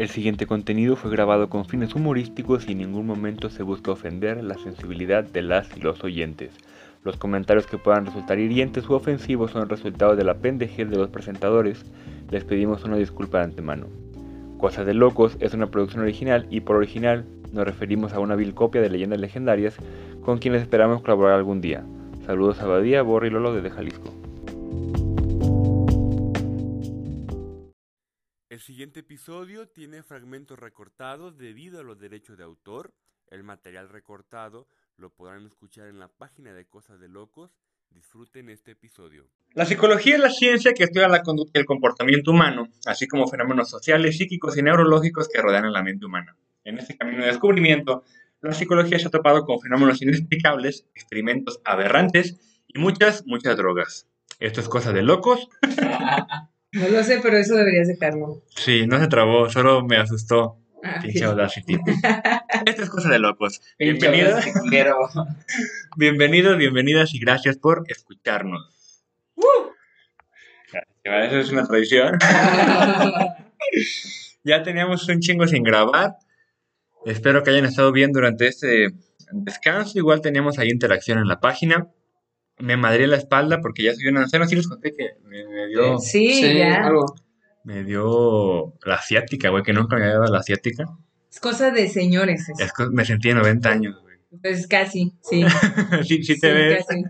El siguiente contenido fue grabado con fines humorísticos y en ningún momento se busca ofender la sensibilidad de las y los oyentes. Los comentarios que puedan resultar hirientes u ofensivos son el resultado de la pendejez de los presentadores. Les pedimos una disculpa de antemano. Cosas de Locos es una producción original y por original nos referimos a una vil copia de leyendas legendarias con quienes esperamos colaborar algún día. Saludos a Badía, Borri y Lolo desde Jalisco. El siguiente episodio tiene fragmentos recortados debido a los derechos de autor. El material recortado lo podrán escuchar en la página de Cosas de Locos. Disfruten este episodio. La psicología es la ciencia que estudia la conducta y el comportamiento humano, así como fenómenos sociales, psíquicos y neurológicos que rodean la mente humana. En este camino de descubrimiento, la psicología se ha topado con fenómenos inexplicables, experimentos aberrantes y muchas, muchas drogas. Esto es cosa de locos. No lo sé, pero eso deberías dejarlo. Sí, no se trabó, solo me asustó. Ah, Pinche. Audacity. Esto es cosa de locos. Bienvenidos, bienvenidos, bienvenidas y gracias por escucharnos. Gracias, Eso es una tradición. ya teníamos un chingo sin grabar. Espero que hayan estado bien durante este descanso. Igual teníamos ahí interacción en la página. Me madré la espalda porque ya soy un anciano. Sí les conté que me, me dio, Sí, ya. algo. me dio la asiática, güey, que nunca me había dado la asiática. Es cosa de señores. eso. Es que me sentí de 90 años, güey. Pues casi, sí. sí, sí te Sí, ves. casi.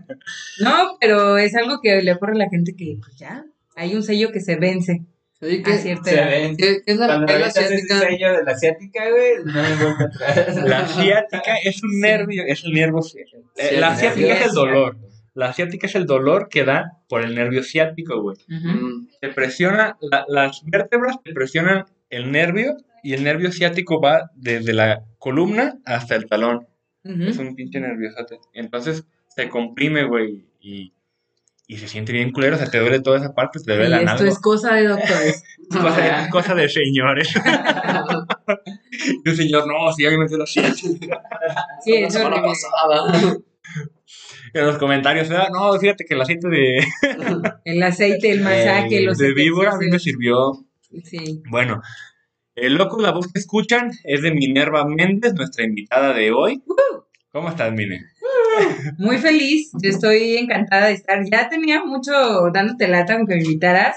No, pero es algo que le ocurre a la gente que, pues ya, hay un sello que se vence Sí, a que, se ven. ¿Qué, qué es la, Cuando qué es la revisas ese asiática? sello de la asiática, güey, no hay vuelta atrás. La asiática es un nervio, es el nervio. la Sí, asiática es el sí. dolor. La asiática es el dolor que da por el nervio ciático, güey. Mm, Se presiona, la- las vértebras te presionan el nervio y el nervio ciático va desde la columna hasta el talón. Es un pinche nerviosote. Entonces se comprime, güey, y, y se siente bien culero. O sea, te duele toda esa parte, te duele Y la esto nalga. es cosa de doctores. Es cosa, de, cosa de señores. y un señor, no, si ya me metió la. Sí, la es semana horrible. pasada. En los comentarios, "Ah, no, fíjate que el aceite de, El aceite, el masaje, eh, los de víbora a mí me sirvió Sí. Bueno, el loco, la voz que escuchan es de Minerva Méndez, nuestra invitada de hoy. ¿Cómo estás, Mine? Muy feliz, yo estoy encantada de estar. Ya tenía mucho dándote lata con que me invitaras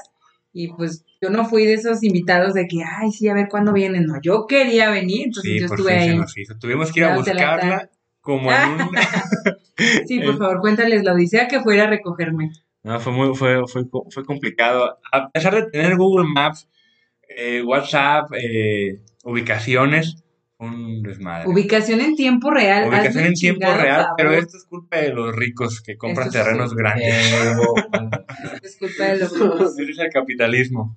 y pues yo no fui de esos invitados de que, ay, sí, a ver cuándo vienen. No, yo quería venir, entonces Sí, yo por estuve fin se ahí. nos hizo. Tuvimos que ir a Dándote lata. Como en un... Sí, por favor, cuéntales la odisea que fuera a recogerme. No, fue, muy, fue, fue, fue complicado. A pesar de tener Google Maps, eh, WhatsApp, eh, ubicaciones, un desmadre. Ubicación en tiempo real. Ubicación en tiempo real, pero esto es culpa de los ricos que compran Esto terrenos grandes. Eh, hubo- Esto es culpa de los ricos. Es el capitalismo.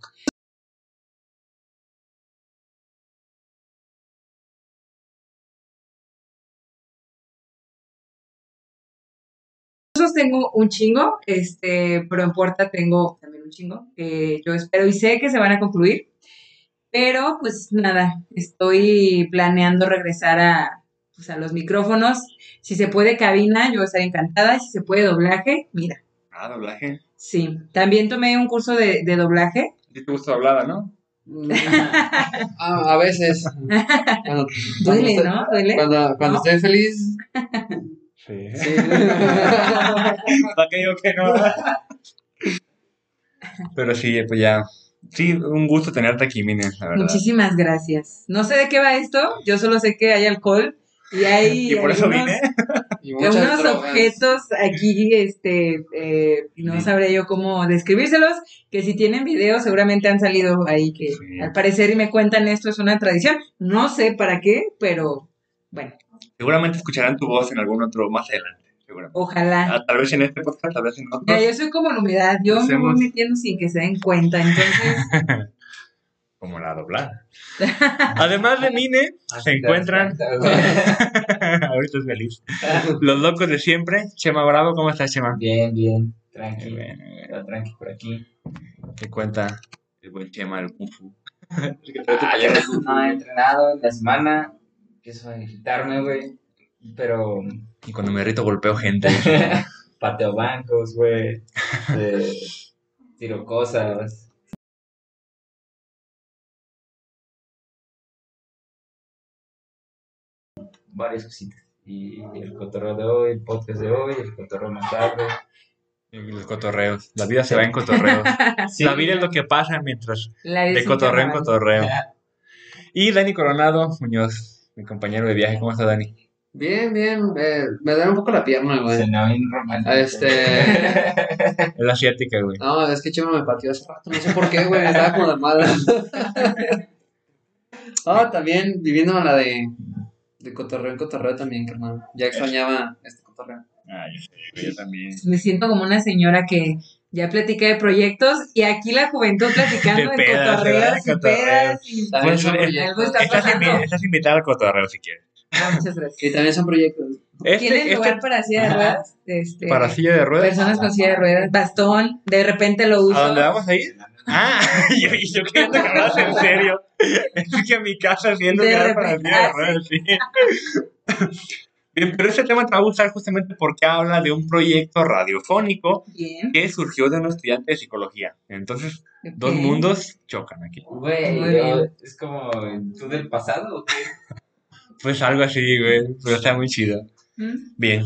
Tengo un chingo, este, pero en puerta tengo también un chingo, que yo espero y sé que se van a concluir. Pero pues nada, estoy planeando regresar a, pues, a los micrófonos. Si se puede cabina, yo estaré encantada. Y si se puede doblaje, mira, Ah, doblaje. sí. También tomé un curso de, de doblaje. ¿Sí te gusta doblada, no? Ah, a veces. Cuando, Duele, cuando ¿no? Duele. Cuando, cuando ¿No? estoy feliz. Sí. Sí. ¿Para qué digo que no? Pero sí, pues ya. Sí, un gusto tenerte aquí, Mine, la verdad. Muchísimas gracias. No sé de qué va esto, yo solo sé que hay alcohol y hay Y por eso algunos- vine. Y que muchas unos drogas. objetos aquí, este, eh, no Sí. sabré yo cómo describírselos, que si tienen video seguramente han salido ahí, que Sí. al parecer y me cuentan esto es una tradición, no sé para qué, pero bueno, Seguramente escucharán tu voz en algún otro más adelante. Seguramente. ojalá. Ah, tal vez en este podcast, tal vez en. Mira, yo soy como la humedad, yo me voy Hacemos- metiendo sin que se den cuenta, entonces, Como la doblada. Además de Mine, se encuentran. Ahorita es feliz. Los locos de siempre. Chema Bravo, ¿cómo estás, Chema? Bien, bien. Tranqui. bien. Todo tranqui por aquí. ¿Qué cuenta el buen Chema del Kung Fu? Ayer no he entrenado en la semana empiezo a irritarme, güey. Pero. Y cuando me irrito golpeo gente. Pateo bancos, güey. Eh, tiro cosas. varias cositas. Y el cotorreo de hoy, el podcast de hoy, el cotorreo más tarde. Los cotorreos. La vida se va en cotorreos. La vida es lo que pasa mientras de cotorreo en cotorreo. Y Dani Coronado Muñoz, mi compañero de viaje. ¿Cómo está Dani? Bien, bien. eh, me duele un poco la pierna, güey. Sonó bien romántico. Este. Es la asiática, güey. No, es que Chema me pateó hace rato. No sé por qué, güey. Estaba como de mala. Ah, también viviendo la de. De cotorreo en cotorreo también, carnal. Ya extrañaba este cotorreo. Ah, yo sé, yo también. Me siento como una señora que ya platica de proyectos y aquí la juventud platicando De de, pedas, cotorreos ¿verdad? y De cotorreos. pedas. Y... Pues, eh. Algo está Estás, pasando. invi- estás invitada al cotorreo si quieres. Ah, muchas gracias. Y también son proyectos. ¿Tienen Este, lugar este para silla de ruedas? Este, para silla de ruedas. Personas con silla de ruedas, bastón, de repente lo uso. ¿A dónde vamos a ir? Ah, yo, yo quería que hablas en serio. Es que a mi casa haciendo lugar para silla de ah, ruedas, sí. Bien, pero ese tema te va a gustar justamente porque habla de un proyecto radiofónico Bien. que surgió de un estudiante de psicología. Entonces, dos mundos chocan aquí. Güey, es como tú del pasado. ¿o qué? Pues algo así, güey, pero está muy chido. ¿Mm? Bien.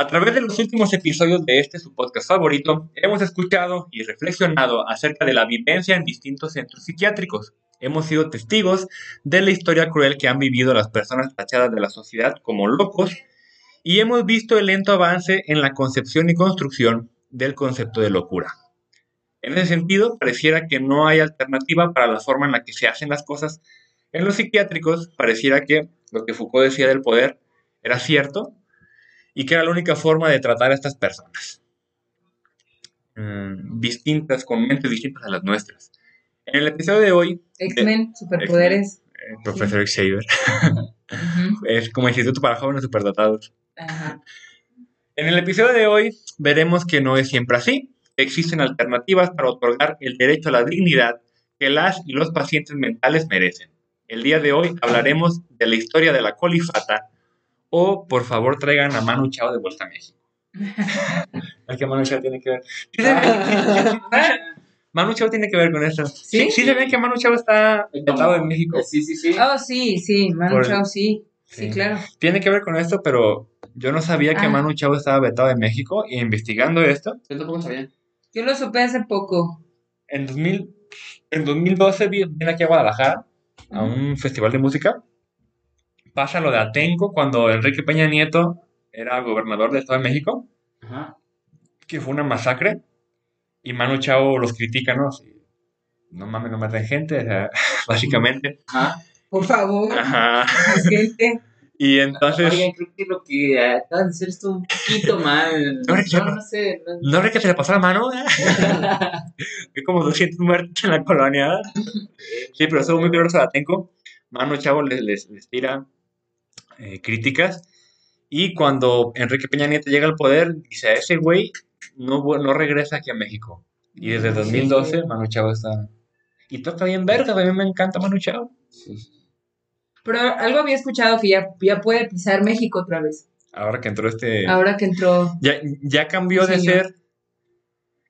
A través de los últimos episodios de este su podcast favorito, hemos escuchado y reflexionado acerca de la vivencia en distintos centros psiquiátricos. Hemos sido testigos de la historia cruel que han vivido las personas tachadas de la sociedad como locos y hemos visto el lento avance en la concepción y construcción del concepto de locura. En ese sentido, pareciera que no hay alternativa para la forma en la que se hacen las cosas. En los psiquiátricos, pareciera que lo que Foucault decía del poder era cierto y que era la única forma de tratar a estas personas. Mm, distintas, con mentes distintas a las nuestras. En el episodio de hoy, X-Men, superpoderes. profesor Xavier Ujú. es como instituto para jóvenes superdotados. Ajá. En el episodio de hoy veremos que no es siempre así. Existen alternativas para otorgar el derecho a la dignidad que las y los pacientes mentales merecen. El día de hoy hablaremos de la historia de la colifata o por favor traigan a Manu Chao de vuelta a México. es que Manu Chao tiene que ver. ¿Sí se ve? Manu Chao tiene que ver con esto. Sí, ¿Sí? sí se ve que Manu Chao está vetado en México. Sí, sí, sí. Oh, sí, sí, Manu Por- Chao, sí. Sí, Sí. claro. Tiene que ver con esto, pero yo no sabía que Ah. Manu Chao estaba vetado en México y investigando esto, Yo tampoco sabía. Yo lo supe hace poco. en, 2000, en 2012 vi- vine aquí a Guadalajara a un festival de música. Pasa lo de Atenco cuando Enrique Peña Nieto era gobernador del Estado de México, Ajá. que fue una masacre, y Manu Chao los critica, ¿no? Así, no mames, no maten gente, o sea, básicamente. Ajá. Por favor, Ajá. gente. Y entonces, Oigan, creo que lo que acabas de hacer estuvo un poquito mal. No, es que- No, no sé. no- ¿no crees que se le pasó la mano? Hay como 200 muertos en la colonia. Sí, pero estuvo muy peligroso de Atenco. Manu Chavo les, les, les tira eh, críticas. Y cuando Enrique Peña Nieto llega al poder, dice a ese güey no, no regresa aquí a México. Y desde 2012 Manu Chao está... Y toca bien verga, a mí me encanta Manu Chao. Pero algo había escuchado que ya, ya puede pisar México otra vez. Ahora que entró este... Ahora que entró. Ya, ya cambió de Señor. ser.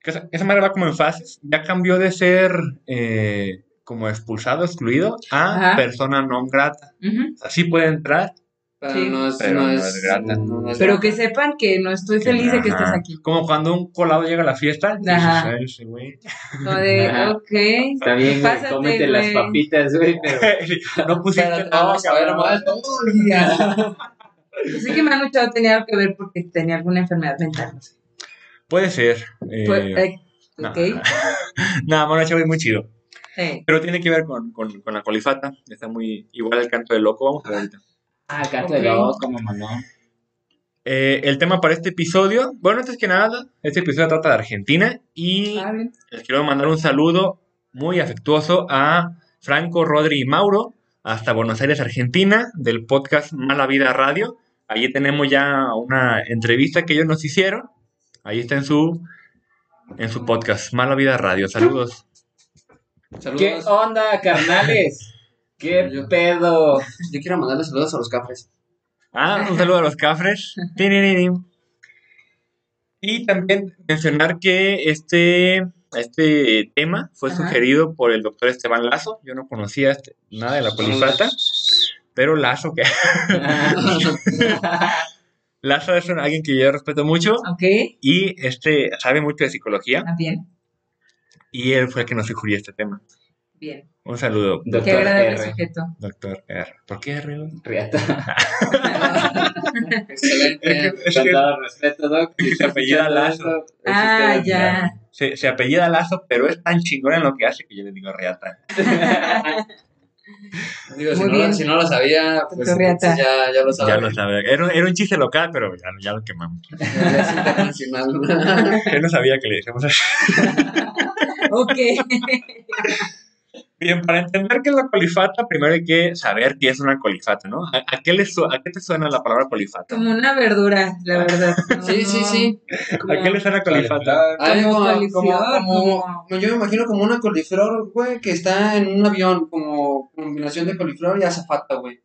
que Esa, esa manera va como en fases. Ya cambió de ser eh, como expulsado, excluido, a Ajá. persona non grata. Ujú. O sea, sí puede entrar. Pero Sí. no es, Pero no no es, es grata. no es Pero grata. que sepan que no estoy feliz de que Ajá. estés aquí. Como cuando un colado llega a la fiesta. dices, Ajá. "Ay, ese güey". Como de, Ajá. ok. Está bien. Pásate, Cómete las papitas, güey, pero. no pusiste Pero nada, vamos a ver cabrón. más todo. Sé que Manu Chao tenía algo que ver porque tenía alguna enfermedad mental. no sé. Puede ser. eh, Fue- eh, no. ok. Nada, Manu Chao es muy chido. Eh, Pero tiene que ver con, con, con la colifata. Está muy igual el canto de loco. Vamos a ver ahorita. Ah, gato Ok. de loco, mamá, no. Eh, el tema para este episodio, bueno, antes que nada, este episodio trata de Argentina y ah, les quiero mandar un saludo muy afectuoso a Franco, Rodri y Mauro, hasta Buenos Aires, Argentina, del podcast Mala Vida Radio. Allí tenemos ya una entrevista que ellos nos hicieron. Ahí está en su, en su podcast, Mala Vida Radio. Saludos. Saludos. ¿Qué onda, carnales? ¿Qué Yo- pedo? Yo quiero mandarle saludos a los cafres. Ah, un saludo a los cafres. Y también mencionar que este, este tema fue Ajá. sugerido por el doctor Esteban Lazo. Yo no conocía este- nada de la colifata. Pero Lazo, que Lazo es un- alguien que yo respeto mucho Ok, y este sabe mucho de psicología ah, bien, y él fue el que nos sugirió este tema. bien. Un saludo, Qué Doctor agradable R. sujeto. doctor R. ¿Por qué R? Riata. Excelente. Con respeto, Doc. Se apellida Lazo. ah, ya. se, se apellida Lazo, pero es tan chingón en lo que hace que yo le digo Reata. Digo, si no, bien. si no lo sabía, pues Riata. ya, ya lo sabía. Ya lo sabe. Era, un- era un chiste local, pero ya, ya lo quemamos. Es internacional. Yo no sabía que le decíamos así. Ok. Bien, para entender qué es la colifata, primero hay que saber qué es una colifata, ¿no? ¿A, a qué, le su- a qué te suena la palabra colifata? Como una verdura, la verdad. No, Sí, sí, sí. como- ¿A qué le suena colifata? Ay, Como como, como, como- como- yo me imagino como una coliflor, güey, que está en un avión, como combinación de coliflor y azafata, güey.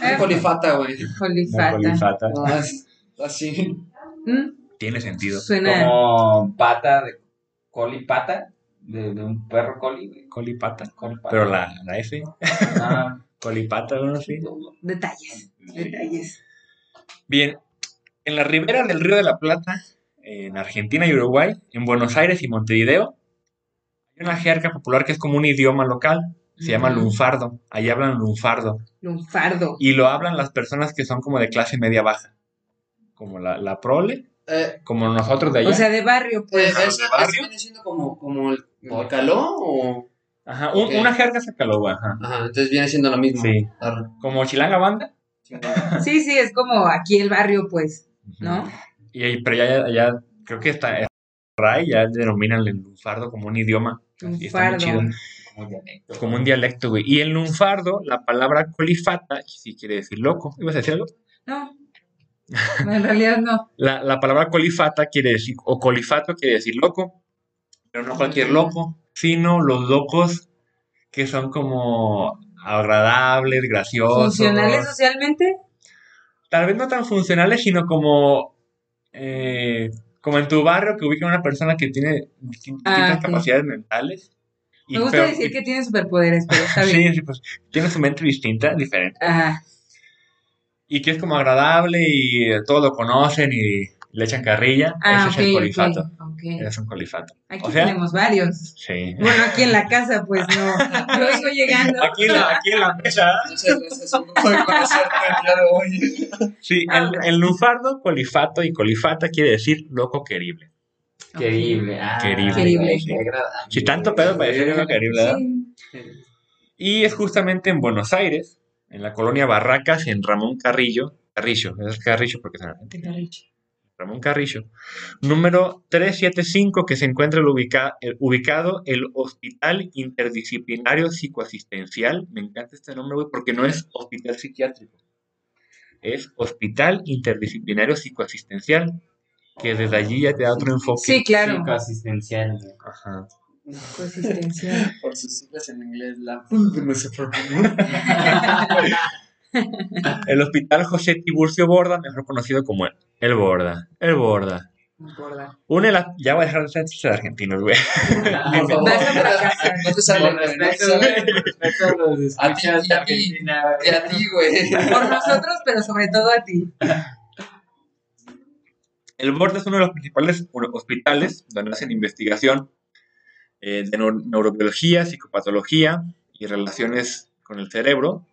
Eh. Colifata, güey. Colifata. colifata. No, es así. Mm, Tiene sentido. Suena. Como pata de coli pata de, de un perro coli, güey. Colipata. Coli pata. Pero la, la F, Ah, colipata, ¿no? Sí. Detalles. Detalles. Bien, en la ribera del Río de la Plata, en Argentina y Uruguay, en Buenos Aires y Montevideo, hay una jerga popular que es como un idioma local, se llama lunfardo, ahí hablan lunfardo, Lunfardo. y lo hablan las personas que son como de clase media baja, como la, la prole, Eh, como nosotros de allá. O sea, de barrio, eh, pues. ¿esa, ¿de esa barrio? viene siendo como, como el, el caló o...? Ajá, un- una jerga sacaloba, ajá. Ajá, entonces viene siendo lo mismo. Sí. Arre. Como chilanga banda. Sí, sí, es como aquí el barrio, pues. ¿No? Y, ahí- pero ya, ya, creo que está, RAI ya denominan el lunfardo como un idioma. Y está muy Lunfardo. chido. como dialecto. Como un dialecto, güey. Y en lunfardo, la palabra colifata, sí quiere decir loco. ¿Ibas a decir algo? No. No, En realidad no. La, la palabra colifata quiere decir, o colifato quiere decir loco, pero no cualquier loco, sino los locos que son como agradables, graciosos. ¿Funcionales socialmente? Tal vez no tan funcionales, sino como, eh, como en tu barrio que ubica a una persona que tiene distin- Ah, distintas ok. capacidades mentales. Me gusta pero- decir que tiene superpoderes, pero está bien. Sí, sí, pues tiene su mente distinta, diferente. Ajá. Y que es como agradable y todos lo conocen y le echan carrilla. Ah, Ese es el ok, colifato. Es un colifato. Aquí O sea- tenemos varios. Sí. Bueno, aquí en la casa, pues no. Yo vengo llegando. Aquí en la, aquí en la mesa. Muchas gracias, un gusto conocerte el día de hoy. Sí, el, el lunfardo, colifato y colifata quiere decir loco querible. Querible. Ah, Querible. Querible. agradable. Si tanto pedo para decir loco querible, ¿verdad? Sí. Y es justamente en Buenos Aires, en la colonia Barracas, en Ramón Carrillo. Carrillo, es Carrillo porque es en Argentina. Ramón Carrillo, número 375, que se encuentra el ubica- el- ubicado el Hospital Interdisciplinario Psicoasistencial. Me encanta este nombre, güey, porque no es hospital psiquiátrico. Es Hospital Interdisciplinario Psicoasistencial, que desde allí ya te da otro enfoque. Sí, claro. Psicoasistencial. Ajá. Coexistencial. Por sus siglas en inglés, la... El Hospital José Tiburcio Borda, mejor conocido como el, el Borda. El Borda. Gorda. Une la... Ya voy a dejar de ser chistes argentinos, güey. No Con güey, no te respeto a los A ti, de a ti. A ti, güey. Por nosotros, pero sobre todo a ti. El Borda es uno de los principales hospitales donde hacen investigación eh, de neu- neurobiología, psicopatología y relaciones con el cerebro.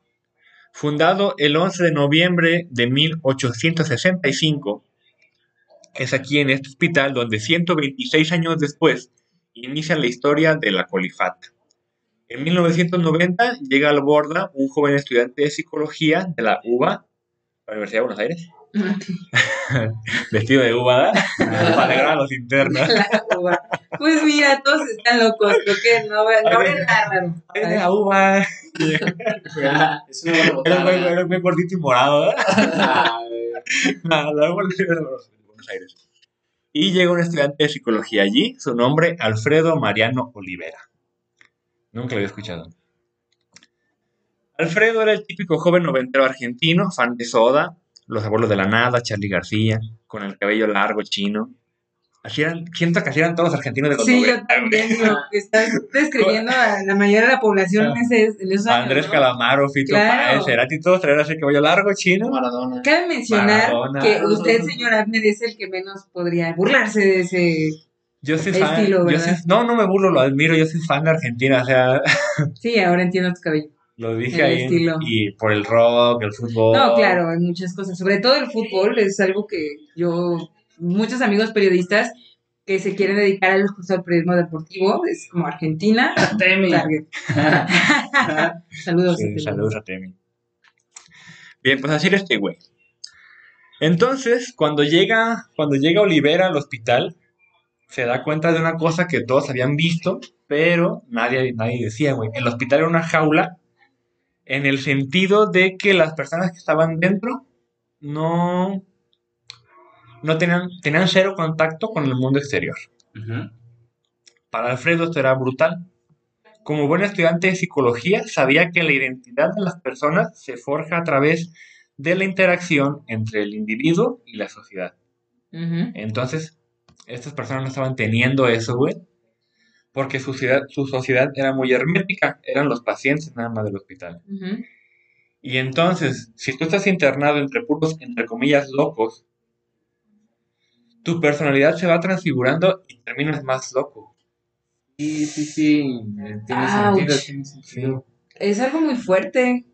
Fundado el 11 de noviembre de 1865, es aquí en este hospital donde 126 años después inicia la historia de la colifata. En 1990 llega al Borda un joven estudiante de psicología de la UBA, la Universidad de Buenos Aires, vestido de uva, ¿verdad? para alegrar a los internos. La uva. Pues mira, todos están locos. Creo que no, no habrá nada raro. Es de la uva. Es una buena Era un gordito y morado, ¿verdad? No, la uva de Buenos Aires. Y llega un estudiante de psicología allí, su nombre Alfredo Mariano Olivera. Nunca lo había escuchado. Alfredo era el típico joven noventero argentino, fan de Soda, Los Abuelos de la Nada, Charlie García, con el cabello largo chino. Así eran, siento que así eran todos los argentinos de los Sí, yo 90, güey. también lo que estás describiendo a la mayoría de la población en, ese, en esos años, Andrés ¿no? Calamaro, Fito Claro. Páez, Cerati, todos traían ese cabello largo, chino. Maradona. Cabe mencionar Maradona. que usted, señor Abner, es el que menos podría burlarse de ese... Yo soy fan. Estilo, yo ¿verdad? soy- no, no me burlo, lo admiro. Yo soy fan de Argentina. O sea, Sí, ahora entiendo tu cabello. Lo dije El ahí. estilo. Y por el rock, el fútbol. No, claro, hay muchas cosas. Sobre todo el fútbol es algo que yo, muchos amigos periodistas que se quieren dedicar al, al periodismo deportivo, es como Argentina. Saludos. Sí, Temi. saludos a Temi. Bien, pues así era este güey. Entonces, cuando llega, cuando llega Olivera al hospital, se da cuenta de una cosa que todos habían visto, pero nadie, nadie decía, güey. El hospital era una jaula en el sentido de que las personas que estaban dentro no, no tenían, tenían cero contacto con el mundo exterior. Para Alfredo esto era brutal. Como buen estudiante de psicología, sabía que la identidad de las personas se forja a través de la interacción entre el individuo y la sociedad. Entonces, estas personas no estaban teniendo eso, güey, porque su sociedad, su sociedad era muy hermética, eran los pacientes nada más del hospital. Ujú. Y entonces, si tú estás internado entre puros, entre comillas, locos, tu personalidad se va transfigurando y terminas más loco. Sí, sí, sí. Tiene Ouch. sentido, tiene sentido. Es algo muy fuerte,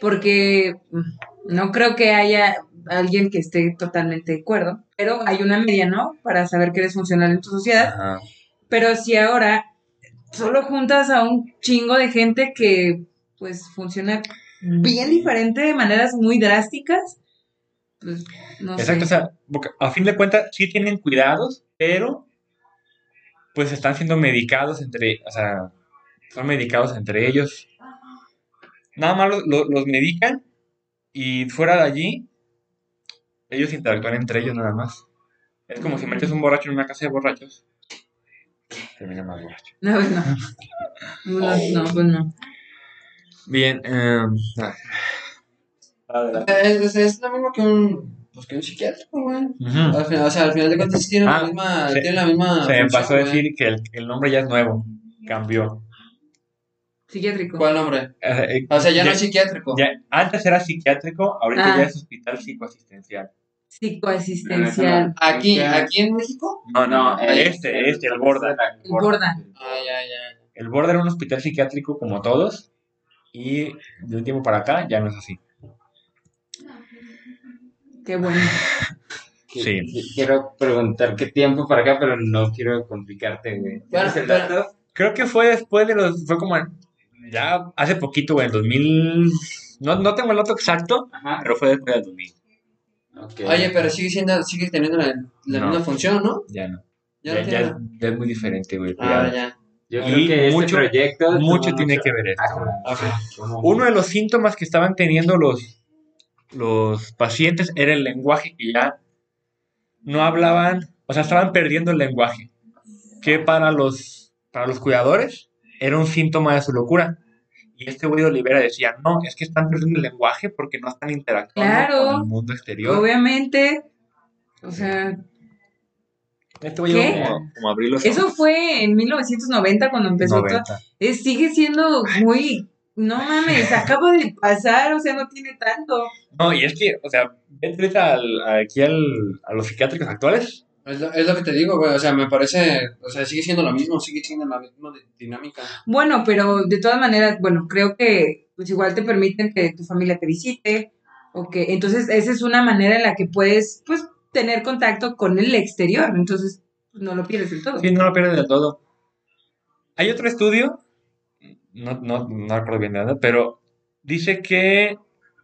porque mm, no creo que haya alguien que esté totalmente de acuerdo, pero hay una media, ¿no? Para saber que eres funcional en tu sociedad. Ajá. Pero si ahora solo juntas a un chingo de gente que pues funciona bien diferente de maneras muy drásticas, pues no Exacto, o sea, porque a fin de cuentas sí tienen cuidados, pero pues están siendo medicados entre, o sea, son medicados entre ellos. Nada más lo- lo- los medican y fuera de allí, ellos interactúan entre ellos nada más. Es como si metes un borracho en una casa de borrachos. Termina más borracho. No, pues no. No, no, pues no. Bien, eh, Es, es, lo mismo que un, pues que un psiquiátrico, güey. Al final, o sea, al final de cuentas sí tienen Ah, la misma, se- tienen la misma se me pasó a güey. decir que el, el nombre ya es nuevo, cambió. Psiquiátrico. ¿Cuál nombre? Eh, eh, O sea, ya no es psiquiátrico. Ya, antes era psiquiátrico, ahorita Ah. ya es hospital psicoasistencial. Psicoasistencial. Aquí, aquí en México. No, no, eh, este, este, el Borda. El Borda. Ah, ya, ya. El Borda era un hospital psiquiátrico como todos y de un tiempo para acá ya no es así. Qué bueno. Que- Sí. que- Quiero preguntar qué tiempo para acá, pero no quiero complicarte, güey. Creo que fue después de los, fue como ya hace poquito, güey, en 2000, no, no tengo el dato exacto, Ajá. pero fue después del 2000, Oye, pero sigue siendo, sigue teniendo la, la No. misma función, ¿no? ya no. Ya, Ya, no ya ya es muy diferente, güey. Ah, ya. Yo y creo que este mucho- proyecto... mucho tiene que ver esto. Ajá. Uno de los síntomas que estaban teniendo los, los pacientes era el lenguaje que ya no hablaban, o sea, estaban perdiendo el lenguaje, que para los, para los cuidadores era un síntoma de su locura. Y este güey de Olivera decía, no, es que están perdiendo el lenguaje porque no están interactuando Claro. con el mundo exterior. Obviamente. O sea, Este güey como, como abrir los eso ojos. fue en 1990 cuando empezó todo. 90. Es- sigue siendo muy. No mames, acaba de pasar, o sea, no tiene tanto. No, y es que, o sea, vete al- aquí al, a los psiquiátricos actuales. Es lo, es lo que te digo, güey. O sea, me parece. O sea, sigue siendo lo mismo, sigue siendo la misma di- dinámica. Bueno, pero de todas maneras, bueno, creo que pues igual te permiten que tu familia te visite, o que entonces esa es una manera en la que puedes, pues, tener contacto con el exterior, entonces pues, no lo pierdes del todo. Sí, no lo pierdes del todo. Hay otro estudio, no, no, no recuerdo bien dónde, pero dice que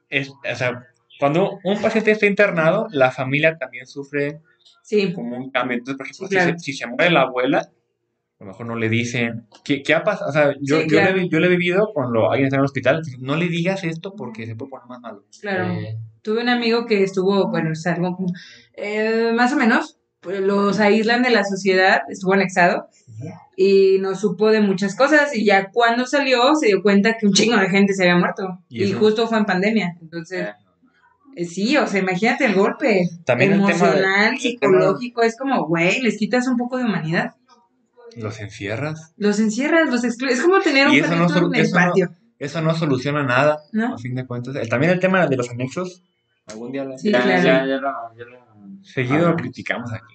es, o sea, cuando un paciente está internado, la familia también sufre Sí, como un cambio. Entonces, por ejemplo, Sí, claro. si, se, si se muere la abuela, a lo mejor no le dicen, ¿qué, qué ha pasado? O sea, yo, Sí, yo, claro. le, he- yo le he vivido cuando alguien está en el hospital, no le digas esto porque se puede poner más malo. claro. Eh, Tuve un amigo que estuvo, bueno, es algo eh, más o menos, pues, los aíslan de la sociedad, estuvo anexado y no supo de muchas cosas y ya cuando salió se dio cuenta que un chingo de gente se había muerto ¿Y y, justo fue en pandemia, entonces Eh, Sí, o sea, imagínate el golpe. También el tema de- emocional, el psicológico, es como, güey, les quitas un poco de humanidad. Los encierras. Los encierras, los excluyes. Es como tener un no perrito solu- en el eso no- patio. Eso no soluciona nada, ¿No? a fin de cuentas. Eh, También el tema de los anexos. Algún día lo- Sí, ya, claro. ya, ya lo, ya lo- seguido lo criticamos aquí.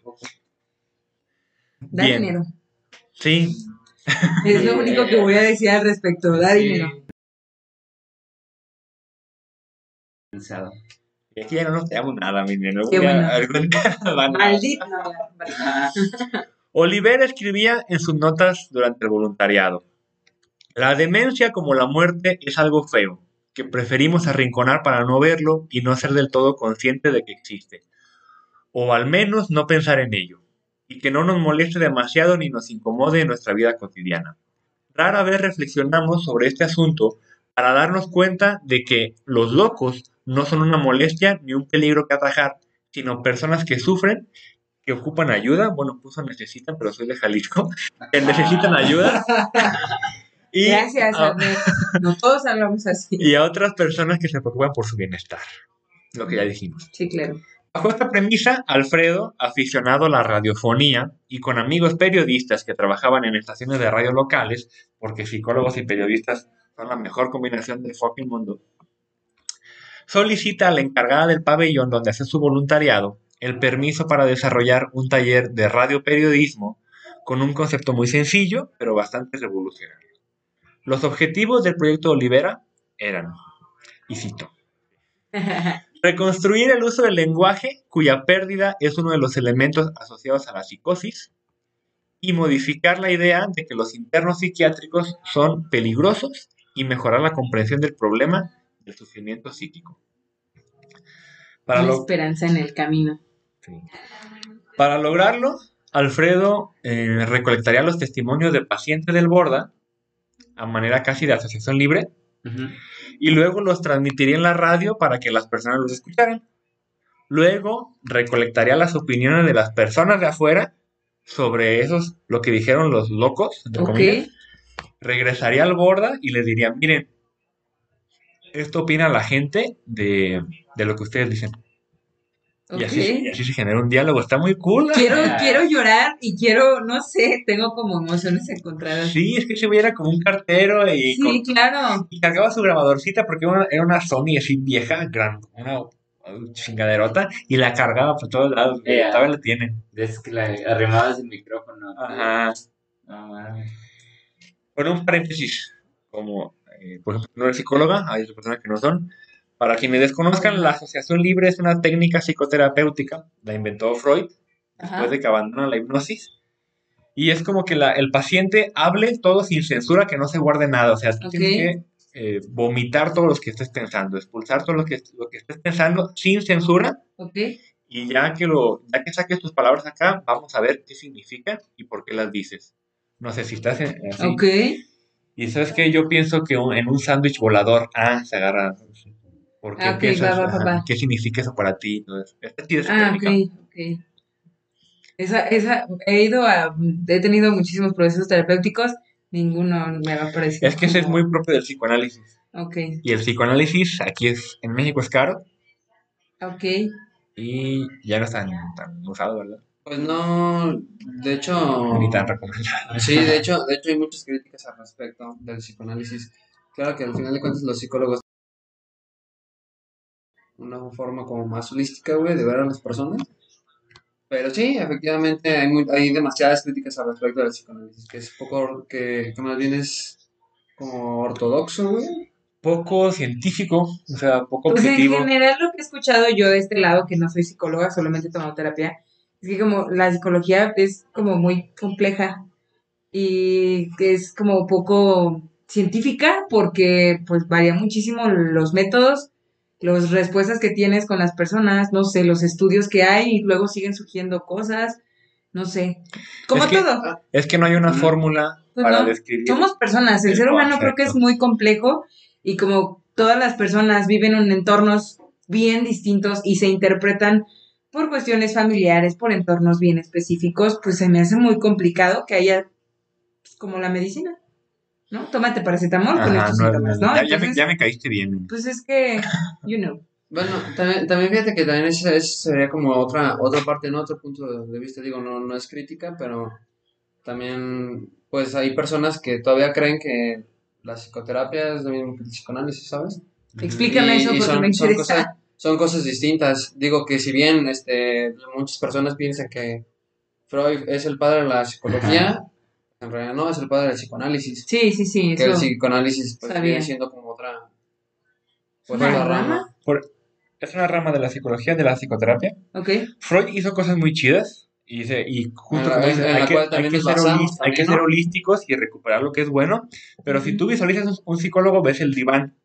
Da Bien. dinero. Sí, Es lo único que voy a decir al respecto. Da Sí. dinero. Y aquí ya no nos pegamos nada, miren. Bueno. No, ya, vale. Oliver escribía en sus notas durante el voluntariado. La demencia como la muerte es algo feo, que preferimos arrinconar para no verlo y no ser del todo consciente de que existe. O al menos no pensar en ello, y que no nos moleste demasiado ni nos incomode en nuestra vida cotidiana. Rara vez reflexionamos sobre este asunto para darnos cuenta de que los locos no son una molestia ni un peligro que atajar, sino personas que sufren que ocupan ayuda, bueno, puso necesitan, pero soy de Jalisco, que necesitan ayuda. Y, Gracias, a. No todos hablamos así. y a otras personas que se preocupan por su bienestar. Lo que ya dijimos. Sí, claro. Bajo esta premisa, Alfredo, aficionado a la radiofonía y con amigos periodistas que trabajaban en estaciones de radio locales, porque psicólogos y periodistas son la mejor combinación del fucking mundo, solicita a la encargada del pabellón donde hace su voluntariado el permiso para desarrollar un taller de radioperiodismo con un concepto muy sencillo, pero bastante revolucionario. Los objetivos del proyecto Olivera eran, y cito, Reconstruir el uso del lenguaje, cuya pérdida es uno de los elementos asociados a la psicosis, y modificar la idea de que los internos psiquiátricos son peligrosos y mejorar la comprensión del problema del sufrimiento psíquico. Para, lo- esperanza en el camino. sí. Para lograrlo, Alfredo eh, recolectaría los testimonios de pacientes del Borda a manera casi de asociación libre y luego los transmitiría en la radio para que las personas los escucharan. Luego recolectaría las opiniones de las personas de afuera sobre esos, lo que dijeron los locos, entre Ok. comillas. Regresaría al Borda y les diría, miren, esto opina la gente de, de lo que ustedes dicen. Y, así, y Ok. así se genera un diálogo, está muy cool. Quiero, quiero llorar y quiero, no sé, tengo como emociones encontradas. Sí, es que se veía como un cartero y, con- Sí, claro. y cargaba su grabadorcita porque era una, era una Sony así vieja, gran, una chingaderota, y la cargaba por todos lados. Ya. Todavía la tiene. Es que la arrimabas el micrófono. Ajá. No mames. Bueno, un paréntesis, como, eh, por ejemplo, no eres psicóloga, hay otras personas que no son. Para quienes desconozcan, la asociación libre es una técnica psicoterapéutica, la inventó Freud, después Ajá. de que abandona la hipnosis. Y es como que la- el paciente hable todo sin censura, que no se guarde nada. O sea, tú Ok. tienes que eh, vomitar todo lo que estés pensando, expulsar todo lo que, lo que estés pensando sin censura. Ok. Y ya que, lo, ya que saques tus palabras acá, vamos a ver qué significan y por qué las dices. No sé si estás en, así. Ok. Y sabes que yo pienso que un- en un sándwich volador, ah, se agarra. ¿Por qué Ah, ok, piensas? va, va, va. ¿Qué significa eso para ti? Entonces, es Ah, ok, ok. Esa, esa, he ido a, he tenido muchísimos procesos terapéuticos, ninguno me va a parecer. Es que ese es como- muy propio del psicoanálisis. Ok, Y el psicoanálisis aquí es, en México es caro ok. y ya no es tan, tan usado, ¿verdad? Pues no, de hecho, Ni tan recomendado. sí, de hecho, de hecho hay muchas críticas al respecto del psicoanálisis. Claro que al final de cuentas los psicólogos una forma como más holística, güey, de ver a las personas. Pero sí, efectivamente hay, muy- hay demasiadas críticas al respecto del psicoanálisis, que es poco, que, que más bien es como ortodoxo, güey. Poco científico, o sea, poco Pues en general lo que he escuchado yo de este lado, que no soy psicóloga, solamente he tomado terapia, es que como la psicología es como muy compleja y que es como poco científica porque pues varía muchísimo los métodos, las respuestas que tienes con las personas, no sé, los estudios que hay y luego siguen surgiendo cosas, no sé, como Es que- todo. Es que no hay una Mm. fórmula Pues para no, describir. Somos personas, el el ser humano creo que es concepto. muy complejo y como todas las personas viven en entornos bien distintos y se interpretan por cuestiones familiares, por entornos bien específicos, pues se me hace muy complicado que haya pues, como la medicina, ¿no? Tómate paracetamol con Ajá, estos no, síntomas, ¿no? ya, ya me, Entonces, ya me caíste bien. pues es que, you know, Bueno, también, también fíjate que también ese sería como otra, otra parte, ¿no? Otro punto de, vista, digo, no, no es crítica, pero también, pues hay personas que todavía creen que la psicoterapia es lo mismo que el psicoanálisis, ¿sabes? Explícame Y- eso y porque son- me son interesa. cosas- son cosas distintas. Digo que si bien este, muchas personas piensan que Freud es el padre de la psicología, en realidad no, es el padre del psicoanálisis. Sí, sí, sí, Que el eso. psicoanálisis pues, sabía. viene siendo como otra, pues, ¿Una rama? rama. Por- es una rama de la psicología, de la psicoterapia. Ok. Freud hizo cosas muy chidas. Y, dice, y justo En la- como dice, en la hay, que, hay que ser, basamos hay que ¿no? ser holísticos y recuperar lo que es bueno. Pero si tú visualizas un, un psicólogo, ves el diván.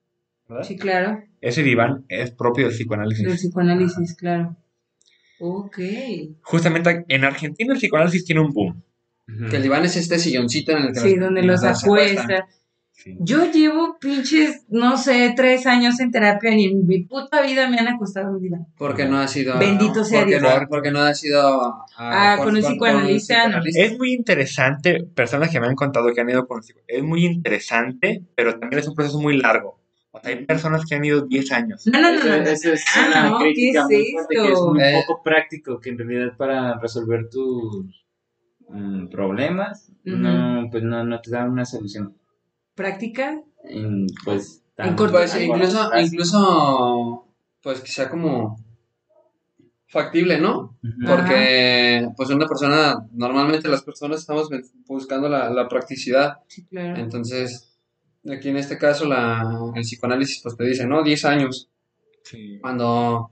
¿Verdad? Sí, claro. Ese diván es propio del Del psicoanálisis. psicoanálisis, claro. Ok. Justamente en Argentina el psicoanálisis tiene un boom. Que el diván es este silloncito en el que Sí, los- donde los acuesta. Sí. Yo llevo pinches, no sé, tres años en terapia y en mi puta vida me han acostado en un diván. Porque no ha sido. Bendito sea porque Dios. No, porque no ha sido. Ah, con un psicoanalista, no. Es muy interesante, personas que me han contado que han ido con psico- es muy interesante, pero también es un proceso muy largo. O sea, hay personas que han ido 10 años. No, no, no, no. eso es Ah, una no, crítica ¿qué es muy fuerte, que es esto? muy Eh. poco práctico, que en realidad para resolver tus mm, problemas, Ujú. no, pues no, no te da una solución. ¿Práctica? En, pues, tan- En corto- Pues tan incluso, incluso. Pues que sea como. Factible, ¿no? Ujú. Porque, pues, una persona. Normalmente las personas estamos buscando la, la practicidad. Sí, claro. Entonces, aquí en este caso, la, el psicoanálisis, pues te dice, ¿no? 10 años. Cuando.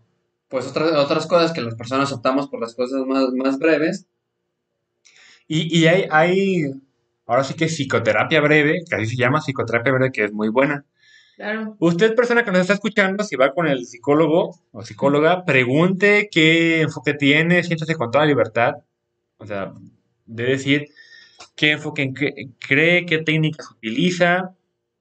Pues otras, otras cosas que las personas optamos por las cosas más, más breves. Y, y hay, hay, ahora sí que psicoterapia breve, que así se llama, psicoterapia breve, que es muy buena. Claro. Usted, persona que nos está escuchando, si va con el psicólogo o psicóloga, pregunte qué enfoque tiene, siéntase con toda libertad. O sea, de decir qué enfoque cree, qué técnicas utiliza,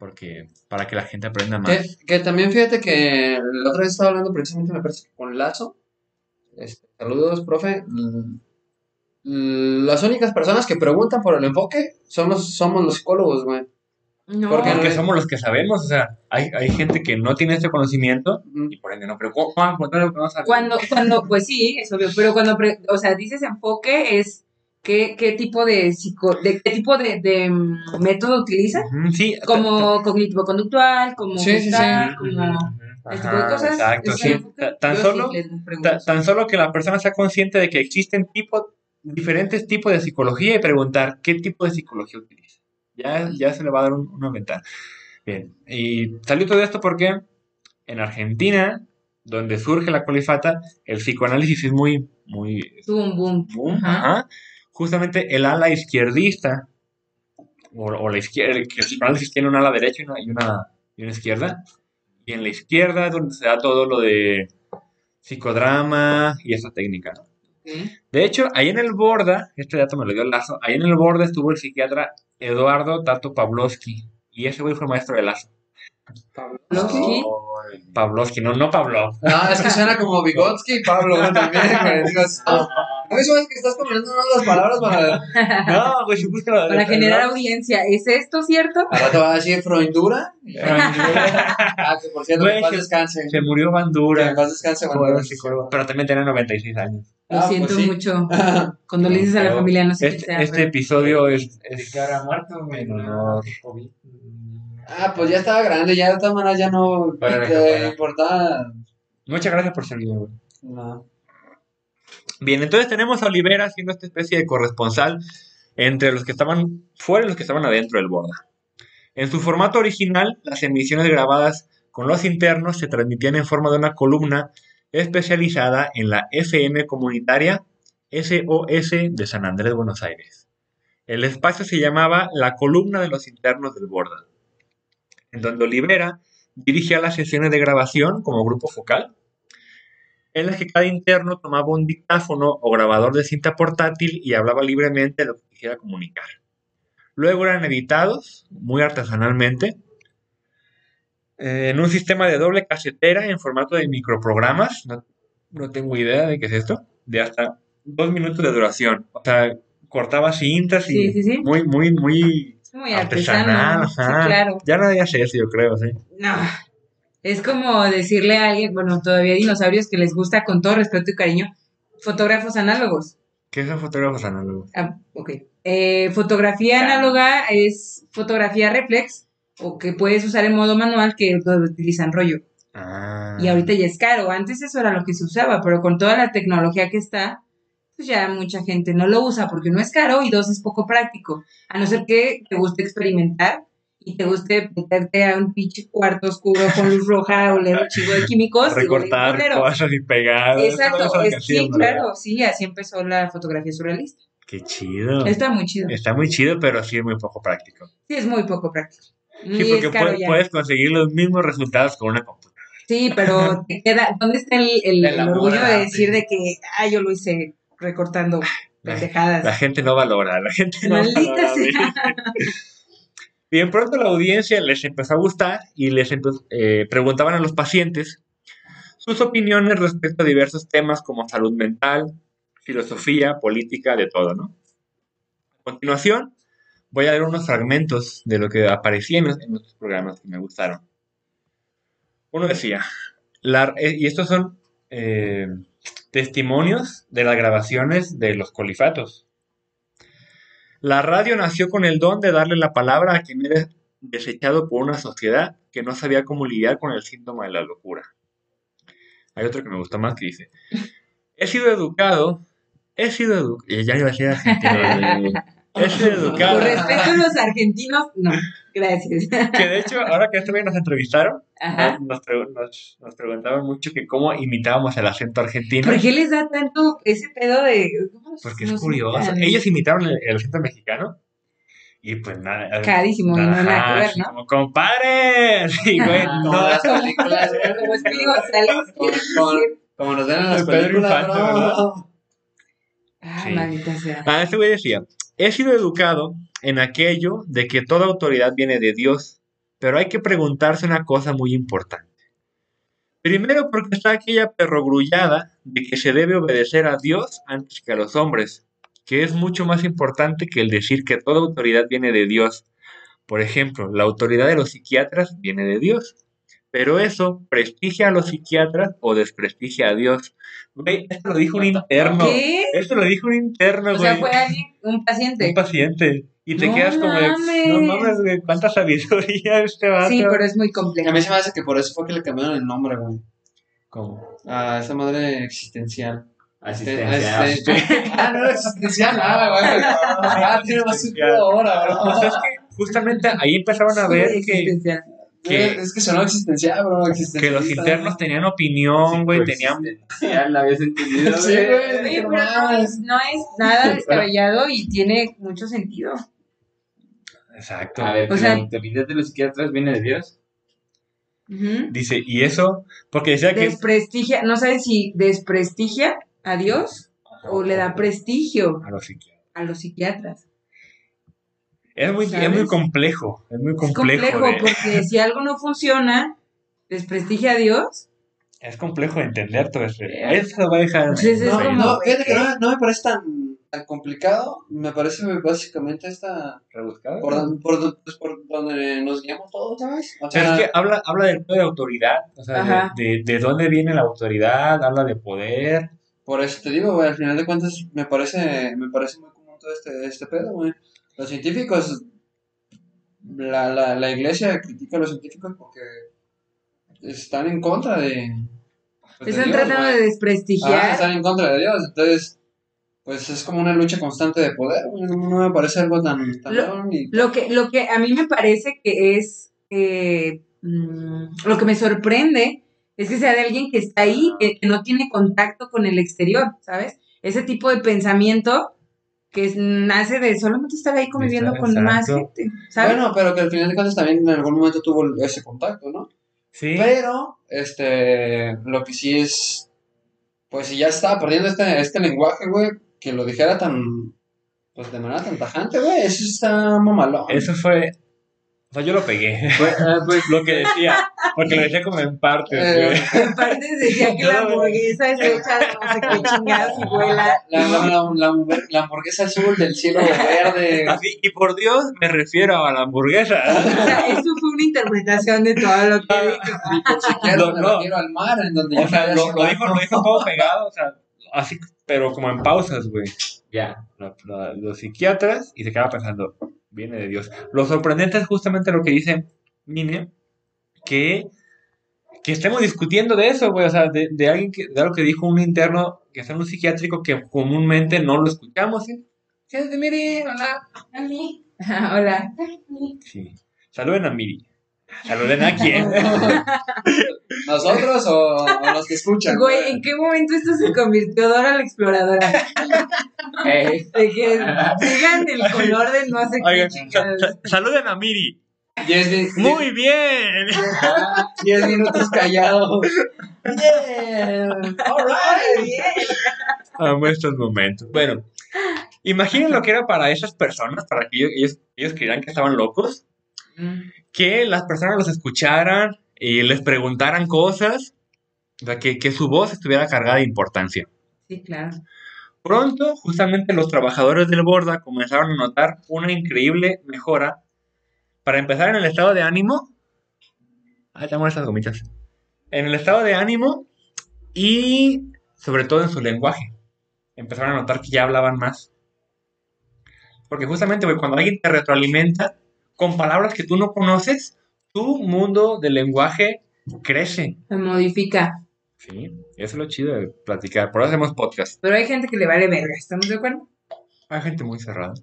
porque para que la gente aprenda más. Que, que también fíjate que la otra vez estaba hablando precisamente, me parece que con Lazo. Este, saludos, profe. Mm, Las únicas personas que preguntan por el enfoque somos, somos los psicólogos, güey. No. Porque Porque no- somos los que sabemos, o sea, hay, hay gente que no tiene este conocimiento y por ende no, pero ¿cómo van a preguntar lo que no saben? Cuando, cuando, pues sí, es obvio, pero cuando, pre- o sea, dices enfoque es qué, qué tipo de psico, de qué tipo de, de mm, método sí, como cognitivo-conductual, como Sí, sí, sí. Como Ajá, ese tipo de cosas. Exacto, ¿Es sí. Tan solo, ta- tan solo que la persona sea consciente de que existen tipo, diferentes tipos de psicología y preguntar qué tipo de psicología utiliza. Ya, ya se le va a dar un- una ventaja. Bien, y salió todo esto porque en Argentina, donde surge la colifata, el psicoanálisis es muy, muy Tuvo un boom. boom, Ajá. ajá. Justamente el ala izquierdista, o, o la izquierda, que el psicoanálisis tiene un ala derecha y una, y una, y una izquierda, y en la izquierda es donde se da todo lo de psicodrama y esa técnica. ¿no? De hecho, ahí en el Borda, este dato me lo dio Lazo, ahí en el Borda estuvo el psiquiatra Eduardo Tato Pavlovsky, y ese güey fue maestro de Lazo. ¿Pavlovsky? Pavlovsky, no, no Pavlov. Ah, es que suena como Vygotsky y Pablo güey, también, güey. ¿no es que estás combinando las palabras para. No, güey, Para generar audiencia. ¿Es esto cierto? Al rato va a decir Freundura. Ah, que por cierto, que en paz descanse. Se murió Que Bandura. en paz descanse, psicólogo, Pero también tenía 96 años. Lo Ah, siento pues sí. mucho. Condolencias a la familia, no sé qué Este, sea. este pero- episodio es, Es que ahora muerto, en no, honor. COVID. Ah, pues ya estaba grande, ya de todas maneras ya no te importaba. Muchas gracias por servir, güey. No. Bien, entonces tenemos a Olivera siendo esta especie de corresponsal entre los que estaban fuera y los que estaban adentro del Borda. En su formato original, las emisiones grabadas con los internos se transmitían en forma de una columna especializada en la FM comunitaria SOS de San Andrés, Buenos Aires. El espacio se llamaba La columna de los internos del Borda, en donde Olivera dirigía las sesiones de grabación como grupo focal en las que cada interno tomaba un dictáfono o grabador de cinta portátil y hablaba libremente de lo que quisiera comunicar. Luego eran editados, muy artesanalmente, en un sistema de doble casetera en formato de microprogramas, no, no tengo idea de qué es esto, de hasta dos minutos de duración. O sea, cortaba cintas y Sí, sí, sí. muy, muy, muy muy artesanal. ajá. claro. Ya nadie hace eso, yo creo, sí. No. Es como decirle a alguien, bueno, todavía hay dinosaurios que les gusta con todo respeto y cariño, fotógrafos análogos. ¿Qué son fotógrafos análogos? Ah, ok. Eh, fotografía Ah. análoga es fotografía reflex o que puedes usar en modo manual que utilizan rollo. Ah. Y ahorita ya es caro. Antes eso era lo que se usaba, pero con toda la tecnología que está, pues ya mucha gente no lo usa porque no es caro y dos es poco práctico. A no ser que te guste experimentar y te guste meterte a un pinche cuarto oscuro con luz roja o leer un chingo de químicos. Recortar cosas y pegar. Exacto, es sí, claro, sí, así empezó la fotografía surrealista. Qué chido. Está muy chido. Está muy chido, pero sí es muy poco práctico. Sí, es muy poco práctico. Sí, y porque es caro pu- ya. puedes conseguir los mismos resultados con una computadora. Sí, pero te queda, ¿dónde está el, el- orgullo de decir de que, ah, yo lo hice recortando La pendejadas? gente no valora, la gente no Maldita valora. sea. Bien pronto la audiencia les empezó a gustar y les eh, preguntaban a los pacientes sus opiniones respecto a diversos temas como salud mental, filosofía, política, de todo, ¿no? A continuación, voy a leer unos fragmentos de lo que aparecía en, en nuestros programas que me gustaron. Uno decía, eh, y estos son eh, testimonios de las grabaciones de los colifatos. La radio nació con el don de darle la palabra a quien era desechado por una sociedad que no sabía cómo lidiar con el síntoma de la locura. Hay otro que me gusta más que dice, he sido educado, he sido educado, ya iba a decir sido educado, Por respeto a los argentinos, no, gracias. que de hecho ahora que este nos entrevistaron, nos, pre- nos- nos preguntaban mucho que cómo imitábamos el acento argentino, ¿Por qué les da tanto ese pedo de... porque es curioso, imitan? ellos imitaron el, el acento mexicano. Y pues nada. Carísimo, y no nada que ver, ¿no? Como compadres. Y güey, Ah, Como no, las películas. Como Speedy González. Como- nos en las De Pedro películas, Infante. ¿verdad? Ah, Sí. maldita sea. Ah, este güey decía, he sido educado en aquello de que toda autoridad viene de Dios, pero hay que preguntarse una cosa muy importante. Primero porque está aquella perrogrullada de que se debe obedecer a Dios antes que a los hombres, que es mucho más importante que el decir que toda autoridad viene de Dios. Por ejemplo, la autoridad de los psiquiatras viene de Dios, pero eso prestigia a los psiquiatras o desprestigia a Dios. Güey, esto lo dijo un interno. ¿Qué? Esto lo dijo un interno, O güey. sea, fue alguien, un paciente. Un paciente. Y te No quedas como de, mames. no mames, güey, cuánta sabiduría este vato. Sí, pero es muy A complejo. mí se me hace que por eso fue que le cambiaron el nombre, güey. ¿Cómo? A esa madre existencial. Asistencia. Este- ah, no existencial, nada, güey. Ah, tiene más sentido ahora, bro. Pues es que justamente ahí empezaron a ver Sí, que, existencial. Que- Es que sonó existencial, bro. que los internos tenían opinión, güey, tenían... Ya la habías entendido, Sí, güey. pero no es, no es nada descabellado y tiene mucho sentido. Exacto. A ver, O sea- la autoridad de los psiquiatras viene de Dios. Dice, y eso, porque decía que... Desprestigia, no sabes si desprestigia a Dios o le da prestigio A los psiquiatras. a los psiquiatras. Es muy, es muy complejo, es muy Es complejo. complejo de- porque si algo no funciona, desprestigia a Dios. es complejo de entender todo eso. Eso lo voy a dejar... Entonces es no, No, fíjate que no, no me parece tan, tan complicado. Me parece básicamente esta. rebuscado. Por, por, pues, por donde nos guiamos todos, ¿sabes? O sea, es que habla, habla del de autoridad, o sea, de, de, de dónde viene la autoridad, habla de poder. por eso te digo, güey, al final de cuentas me parece, me parece muy común todo este, este pedo, güey. Los científicos, la, la, la iglesia critica a los científicos porque están en contra de. pues, de Están Dios, tratando de Ah, desprestigiar. están en contra de Dios, entonces, pues es como una lucha constante de poder, no, me parece algo tan, tan Lo- Lo que, lo que a mí me parece que es, eh, mm, lo que me sorprende es que sea de alguien que está ahí, que, que no tiene contacto con el exterior, ¿sabes? Ese tipo de pensamiento que es- nace de solamente estar ahí conviviendo estar- con más gente, ¿sabes? Bueno, pero que al final de cuentas también en algún momento tuvo ese contacto, ¿no? Sí. Pero, este, lo que sí es, pues si ya estaba perdiendo este, este lenguaje, güey, que lo dijera tan, pues de manera tan tajante, güey, eso está mamalón. Eso fue, O sea, yo lo pegué. Pues, ah, pues, lo que decía. Porque lo decía como en partes, Eh, güey. En parte decía que la hamburguesa es hecha de no sé qué chingados y vuela. La, la, la, la hamburg- la hamburguesa azul del cielo verde. Así, y por Dios me refiero a la hamburguesa. O sea, eso fue una interpretación de todo lo que dijo. Ni por siquiera No, me no. refiero al mar, en donde O sea, lo, lo dijo, lo dijo todo pegado, o sea, así, pero como en pausas, güey. ya. La- los psiquiatras y se quedaba pensando, viene de Dios. Lo sorprendente es justamente lo que dice Mine, que, que estemos discutiendo de eso, güey, o sea, de, de alguien que, de algo que dijo un interno que está en un psiquiátrico que comúnmente no lo escuchamos, ¿sí? ¿Qué es de Miri? Hola. Hola. Sí. Saluden a Miri. Saluden a quién. ¿Nosotros o, o los que escuchan? Güey, ¿en qué momento esto se convirtió Dora la exploradora? Ey, De que digan el color de no sé qué sa- sa- saluden a Miri. Diez, Muy bien. diez minutos callados. Bien. Alright, bien. Amo estos momentos. Bueno, imaginen lo que era para esas personas, para que ellos, ellos, ellos creyeran que estaban locos, que las personas los escucharan y les preguntaran cosas, o sea, que, que su voz estuviera cargada de importancia. Sí, claro. Pronto, justamente los trabajadores del Borda comenzaron a notar una increíble mejora. Para empezar, en el estado de ánimo. Ah, tengo estas gomitas. En el estado de ánimo y sobre todo en su lenguaje. Empezaron a notar que ya hablaban más. Porque justamente, cuando alguien te retroalimenta con palabras que tú no conoces, tu mundo del lenguaje crece. Se modifica. Sí, eso es lo chido de platicar. Por eso hacemos podcast. Pero hay gente que le vale verga, ¿estamos de acuerdo? Hay gente muy cerrada.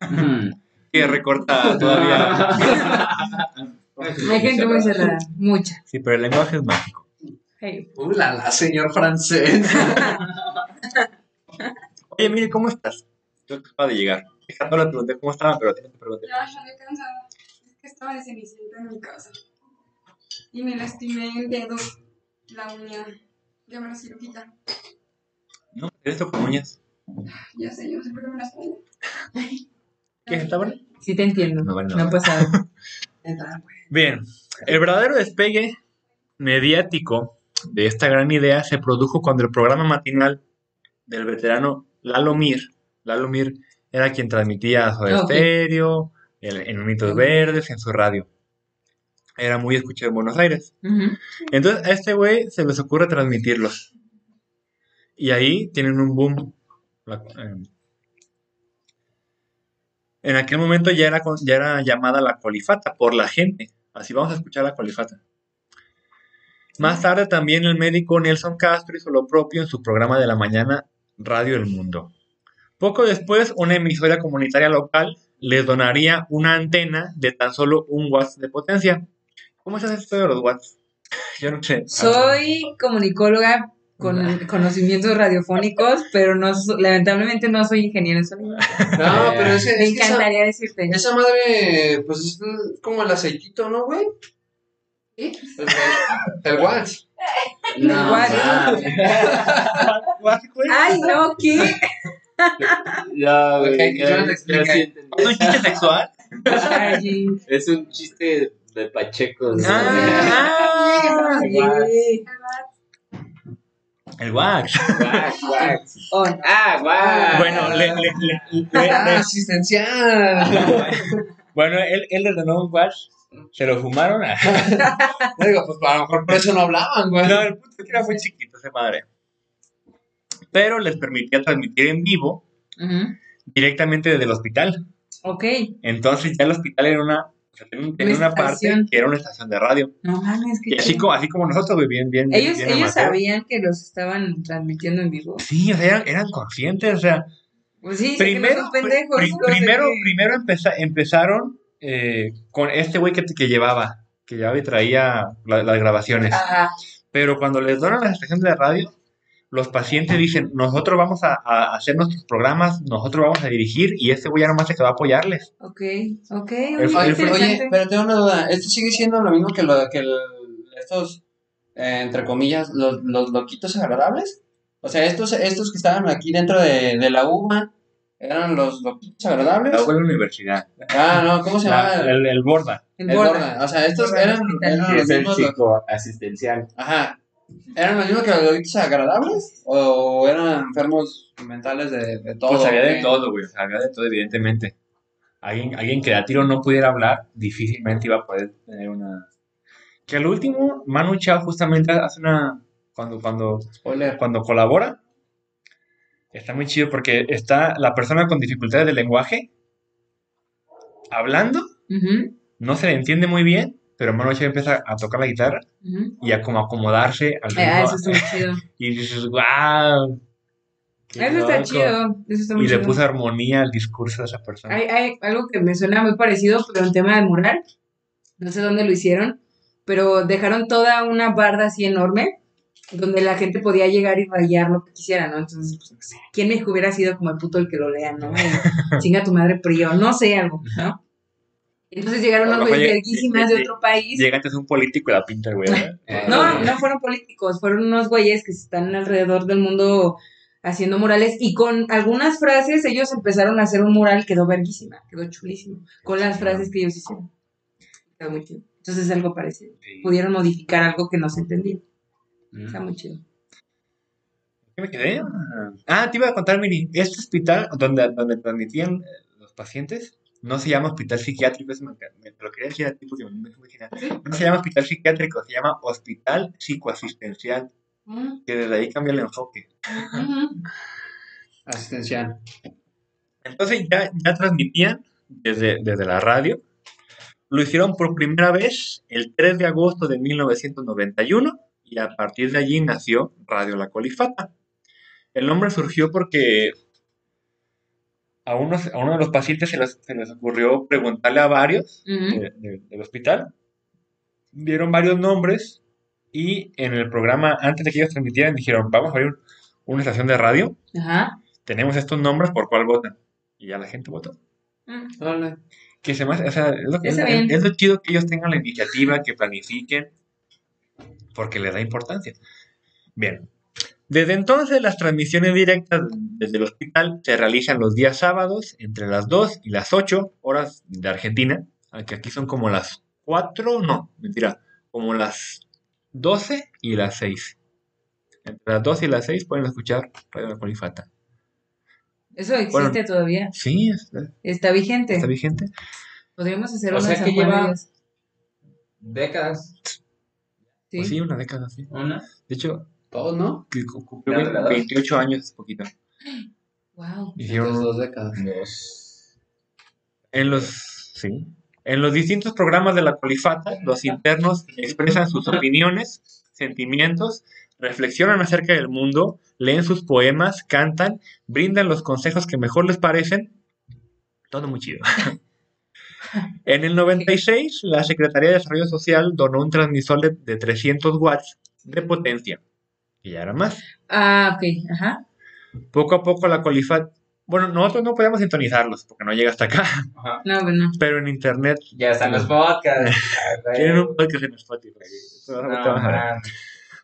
mm. Que recorta todavía. Hay gente muy cerrada, mucha. Sí, pero el lenguaje es mágico. Hey. Uh, la, la, señor francés. Oye, mire, ¿cómo estás? Yo acabo de llegar. Fíjate, no le pregunté cómo estaba, pero a ti no te pregunté. Ya, ya me cansada. Es que estaba de cenicienta en mi casa. Y me lastimé el dedo, la uña. Ya me la quitar. No, esto con uñas. Ya sé, yo no sé por qué me lastimé. ¿Qué está bueno? Sí te entiendo. No vale No nada. ha pasado. Bien, el verdadero despegue mediático de esta gran idea se produjo cuando el programa matinal del veterano Lalo Mir, Lalo Mir era quien transmitía Soda Ok. Stereo, el- en Unitos Verdes, en su radio. Era muy escuchado en Buenos Aires. Entonces a este güey se les ocurre transmitirlos. Y ahí tienen un boom. La- eh, en aquel momento ya era, ya era llamada la colifata por la gente. Así vamos a escuchar la colifata. Más tarde también el médico Nelson Castro hizo lo propio en su programa de la mañana Radio El Mundo. Poco después, una emisora comunitaria local les donaría una antena de tan solo un watts de potencia. ¿Cómo se hace esto de los watts? Yo no sé. Soy comunicóloga con conocimientos radiofónicos, pero no lamentablemente no soy ingeniero en sonido. No, pero ese, Me es que esa, encantaría decirte. esa madre, pues es como el aceitito, ¿no, güey? ¿Sí? El, el wax. No, mames. ¿Watts, güey? Ay, no, ¿qué? Ya, güey, Ok, que ya- yo no te ya explique. sí entendí. ¿Es un chiste sexual? Es un chiste de Pacheco. ¿no? Ah, sí. el wax. Wax, wax. On. Ah, wax. Bueno, le, le- le- le- le- Ah, asistencial. bueno él, él le donó un wax. Se lo fumaron. Digo, pues a lo mejor por eso no hablaban, güey. No, el punto es que era muy chiquito ese madre. Pero les permitía transmitir en vivo directamente desde el hospital. Ok. Entonces ya el hospital era una, o sea, tenía, Una una parte estación. que era una estación de radio. No mames, Y que así como, así como nosotros, bien, bien. ellos, bien ellos sabían que los estaban transmitiendo en vivo. Sí, o sea, eran, eran conscientes, o sea, Pues sí, no primero, pendejos. no sé primero, primero empeza- empezaron eh, con este güey que, que llevaba, que llevaba y traía la- las grabaciones. Ajá. Pero cuando les donan las estaciones de radio, los pacientes dicen, nosotros vamos a, a hacer nuestros programas, nosotros vamos a dirigir y este güey ya nomás se quedó a apoyarles. Ok, ok. El- Oye, el- pero tengo una duda. ¿Esto sigue siendo lo mismo que, lo, que el- estos, eh, entre comillas, los, los loquitos agradables? O sea, estos, estos que estaban aquí dentro de, de la UMA, Eran los loquitos agradables. La la universidad. Ah, no, ¿cómo se La- llama? el, el borda. El El borda. borda. O sea, estos eran, eran los es el mismos. lo- chico asistencial. Ajá. ¿Eran los mismos que los loquitos agradables? ¿O eran enfermos mentales de, de todo? Pues había de todo, güey. había de todo, evidentemente. Alguien, alguien que de a tiro no pudiera hablar, difícilmente iba a poder tener una. Que al último, Manu Chao justamente hace una. Cuando, cuando, Spoiler. cuando colabora, está muy chido porque está la persona con dificultades de lenguaje hablando, no se le entiende muy bien, pero Manu Chao empieza a tocar la guitarra ujú. y a como acomodarse al Ah, ritmo. eso está muy chido. Y dices, wow. Eso está chido. Eso está muy Y le chido. puso armonía al discurso de esa persona. Hay, hay algo que me suena muy parecido, pero en tema del mural. No sé dónde lo hicieron, pero dejaron toda una barda así enorme donde la gente podía llegar y rayar lo que quisiera, ¿no? Entonces, pues, ¿quién me hubiera sido como el puto el que lo lea, ¿no? Chinga tu madre Prio, no sé, algo, ¿no? Entonces llegaron A unos güeyes verguísimas de llega- otro país. Llega antes un político y la pinta, güey. No, no fueron políticos, fueron unos güeyes que están alrededor del mundo haciendo murales y con algunas frases ellos empezaron a hacer un mural, quedó verguísima, quedó chulísimo, con las frases que ellos hicieron. Quedó muy chido. Entonces es algo parecido. Sí. Pudieron modificar algo que no se entendía. Mm. Está muy chido. ¿Qué me quedé? Ah, te iba a contar, Miri. Este hospital donde, donde transmitían eh, los pacientes no se llama hospital psiquiátrico. eso me, lo quería decir a ti porque me. No se llama hospital psiquiátrico, se llama hospital psicoasistencial. Que desde ahí cambia el enfoque. Asistencial. Entonces ya, ya transmitían desde, desde la radio. Lo hicieron por primera vez el 3 de agosto de 1991 y a partir de allí nació Radio La Colifata. El nombre surgió porque a, unos, a uno de los pacientes se les, se les ocurrió preguntarle a varios Ujú. de- de- del hospital. Dieron varios nombres y en el programa, antes de que ellos transmitieran, dijeron, vamos a abrir un- una estación de radio, Ajá. tenemos estos nombres, ¿por cuál votan? Y ya la gente votó. Mm. Que se hace- o sea, es lo, es- lo chido que ellos tengan la iniciativa, que planifiquen, porque les da importancia. Bien. Desde entonces, las transmisiones directas desde el hospital se realizan los días sábados entre las 2 y las 8 horas de Argentina, aunque aquí son como las 4, no, mentira, como las 12 y las 6. Entre las 2 y las 6 pueden escuchar Radio La Colifata. Eso existe Bueno. todavía. Sí, está, Está vigente. está vigente. Podríamos hacer O una sea que lleva-. Décadas. Sí. Pues sí, una década, sí. Una. De hecho, Todos, ¿no? que cu- cumplió ¿Ya de la dos? 28 años hace poquito. Wow. Hicieron dos décadas. Dos. en los sí, en los distintos programas de la Colifata, los internos expresan sus opiniones, sentimientos, reflexionan acerca del mundo, leen sus poemas, cantan, brindan los consejos que mejor les parecen. Todo muy chido. En el 96, la Secretaría de Desarrollo Social donó un transmisor de, de 300 watts de potencia, que ya era más. Ah, ok. Ajá. Poco a poco la Colifat, bueno, nosotros no podemos sintonizarlos porque no llega hasta acá, Ajá. No, bueno. pero en internet Ya están los podcasts. Tienen un podcast en Spotify. No.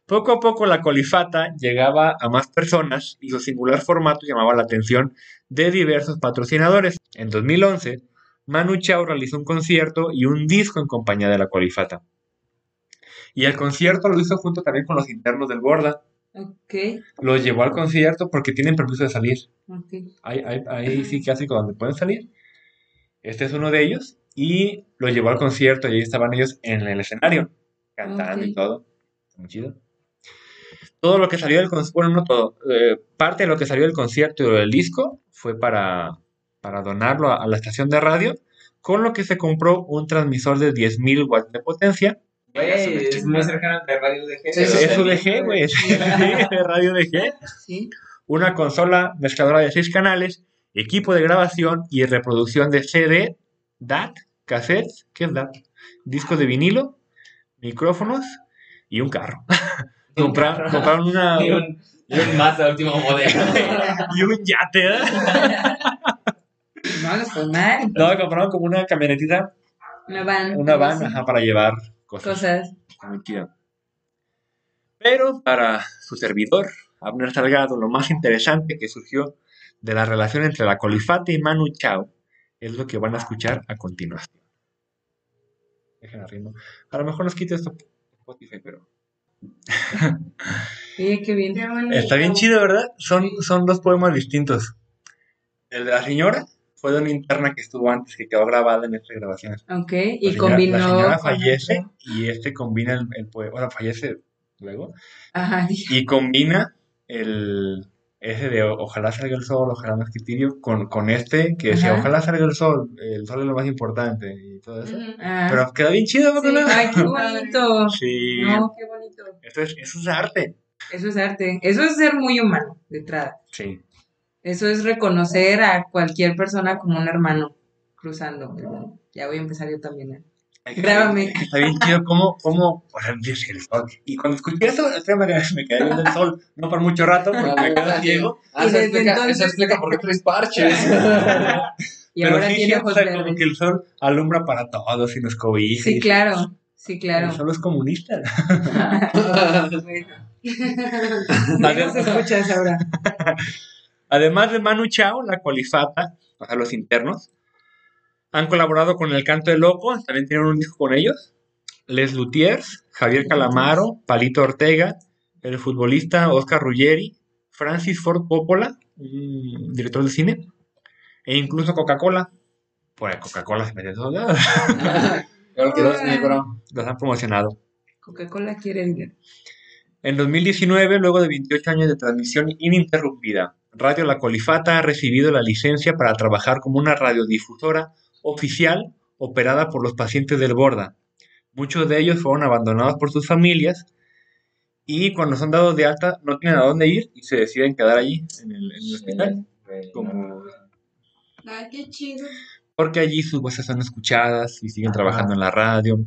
Poco a poco la colifata llegaba a más personas y su singular formato llamaba la atención de diversos patrocinadores. En 2011, Manu Chao realizó un concierto y un disco en compañía de la colifata. Y el concierto lo hizo junto también con los internos del Borda. Ok. Los llevó al concierto porque tienen permiso de salir. Ok. Hay, hay, hay psiquiátricos donde pueden salir. Este es uno de ellos. Y lo llevó al concierto y ahí estaban ellos en el escenario, cantando y Ok. todo. Muy chido. Todo lo que salió del concierto, bueno, no todo, eh, parte de lo que salió del concierto y del disco fue para, para donarlo a, a la estación de radio, con lo que se compró un transmisor de 10.000 watts de potencia. Güey, es muy cercano de Radio de G. Sí, sí, Es UDG, güey, sí, de radio DG. Sí. una consola mezcladora de seis canales, equipo de grabación y reproducción de CD, DAT, cassettes, ¿qué es DAT? Discos de vinilo, micrófonos y un carro. Comprar- compraron una Y un, y un Mazda último modelo. y un yate, ¿eh? No, mal. No, compraron como una camionetita, Una van. una van, ajá, para llevar cosas. Cosas. Pero para su servidor, Abner Salgado, lo más interesante que surgió de la relación entre la colifata y Manu Chao es lo que van a escuchar a continuación. Dejen arriba. A lo mejor nos quita esto Spotify, pero Oye, qué bien. Está bien chido, ¿verdad? Son, son dos poemas distintos. El de la señora fue de una interna que estuvo antes, que quedó grabada en esta grabación. Ok, La y señora- combinó. La señora con fallece otro. y este combina el, el poema. Bueno, fallece luego. Ajá, dije, Y combina el ese de o- ojalá salga el sol, ojalá no escritirio, con, con este que decía Ajá. ojalá salga el sol, el sol es lo más importante y todo eso. Ujú. ah, Pero queda bien chido, ¿no? Sí. Ay, qué bonito. Sí. No, qué bonito. Esto es, eso es arte. Eso es arte. Eso es ser muy humano, de entrada. Sí. Eso es reconocer a cualquier persona como un hermano cruzando. Ya voy a empezar yo también. ¿eh? Grábame. Está bien chido cómo, cómo, o sea, el sol. Y cuando escuché eso, me, quedé- me quedé viendo el sol, no por mucho rato, porque me quedé ciego. Ah, Y eso explica, entonces- eso explica por qué traes parches. Y Pero ahora sí, tiene sí, o ojos verdes. como que el sol alumbra para todos y nos cobija. Sí, claro. Sí, El claro. sol es comunista. No nos escuchas ahora. Además de Manu Chao, la colifata, o sea, los internos, han colaborado con El Canto de Loco, también tienen un disco con ellos. Les Lutiers, Javier Calamaro, Palito Ortega, el futbolista Oscar Ruggeri, Francis Ford Coppola, un director de cine, e incluso Coca-Cola. Pues Coca-Cola se mete que los negro. Los han promocionado. Coca-Cola quiere dinero. En 2019, luego de 28 años de transmisión ininterrumpida, Radio La Colifata ha recibido la licencia para trabajar como una radiodifusora oficial operada por los pacientes del Borda. Muchos de ellos fueron abandonados por sus familias y cuando son dados de alta no tienen a dónde ir y se deciden quedar allí en el, en el hospital. güey, Como- no. Ay, qué chido. Porque allí sus voces son escuchadas y siguen trabajando en la radio.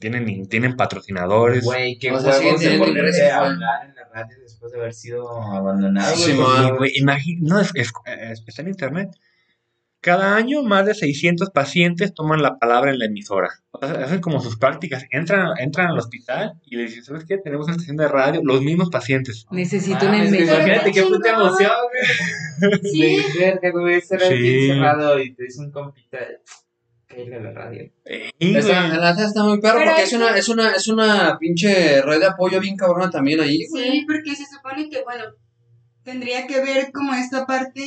Tienen, tienen patrocinadores. Güey, qué O sea, sí, huevos de ingresos, a hablar en la radio después de haber sido abandonado. Sí, güey. man. Sí, güey, imagi- no, es- es- es- está en internet. Cada año más de 600 pacientes toman la palabra en la emisora. O sea, hacen como sus prácticas. Entran, entran al hospital y le dicen, ¿sabes qué? Tenemos una estación de radio. Los mismos pacientes. Necesito una Mames, güey, inmensa. Imagínate qué puta emoción, güey. Sí. De verga, güey, estar aquí Sí. encerrado y te dice un compita. Caerle a la radio. Está, la neta está muy perro Pero porque es una, es una, es una pinche red de apoyo bien cabrona también ahí, güey. Sí, porque se supone que, bueno, tendría que ver como esta parte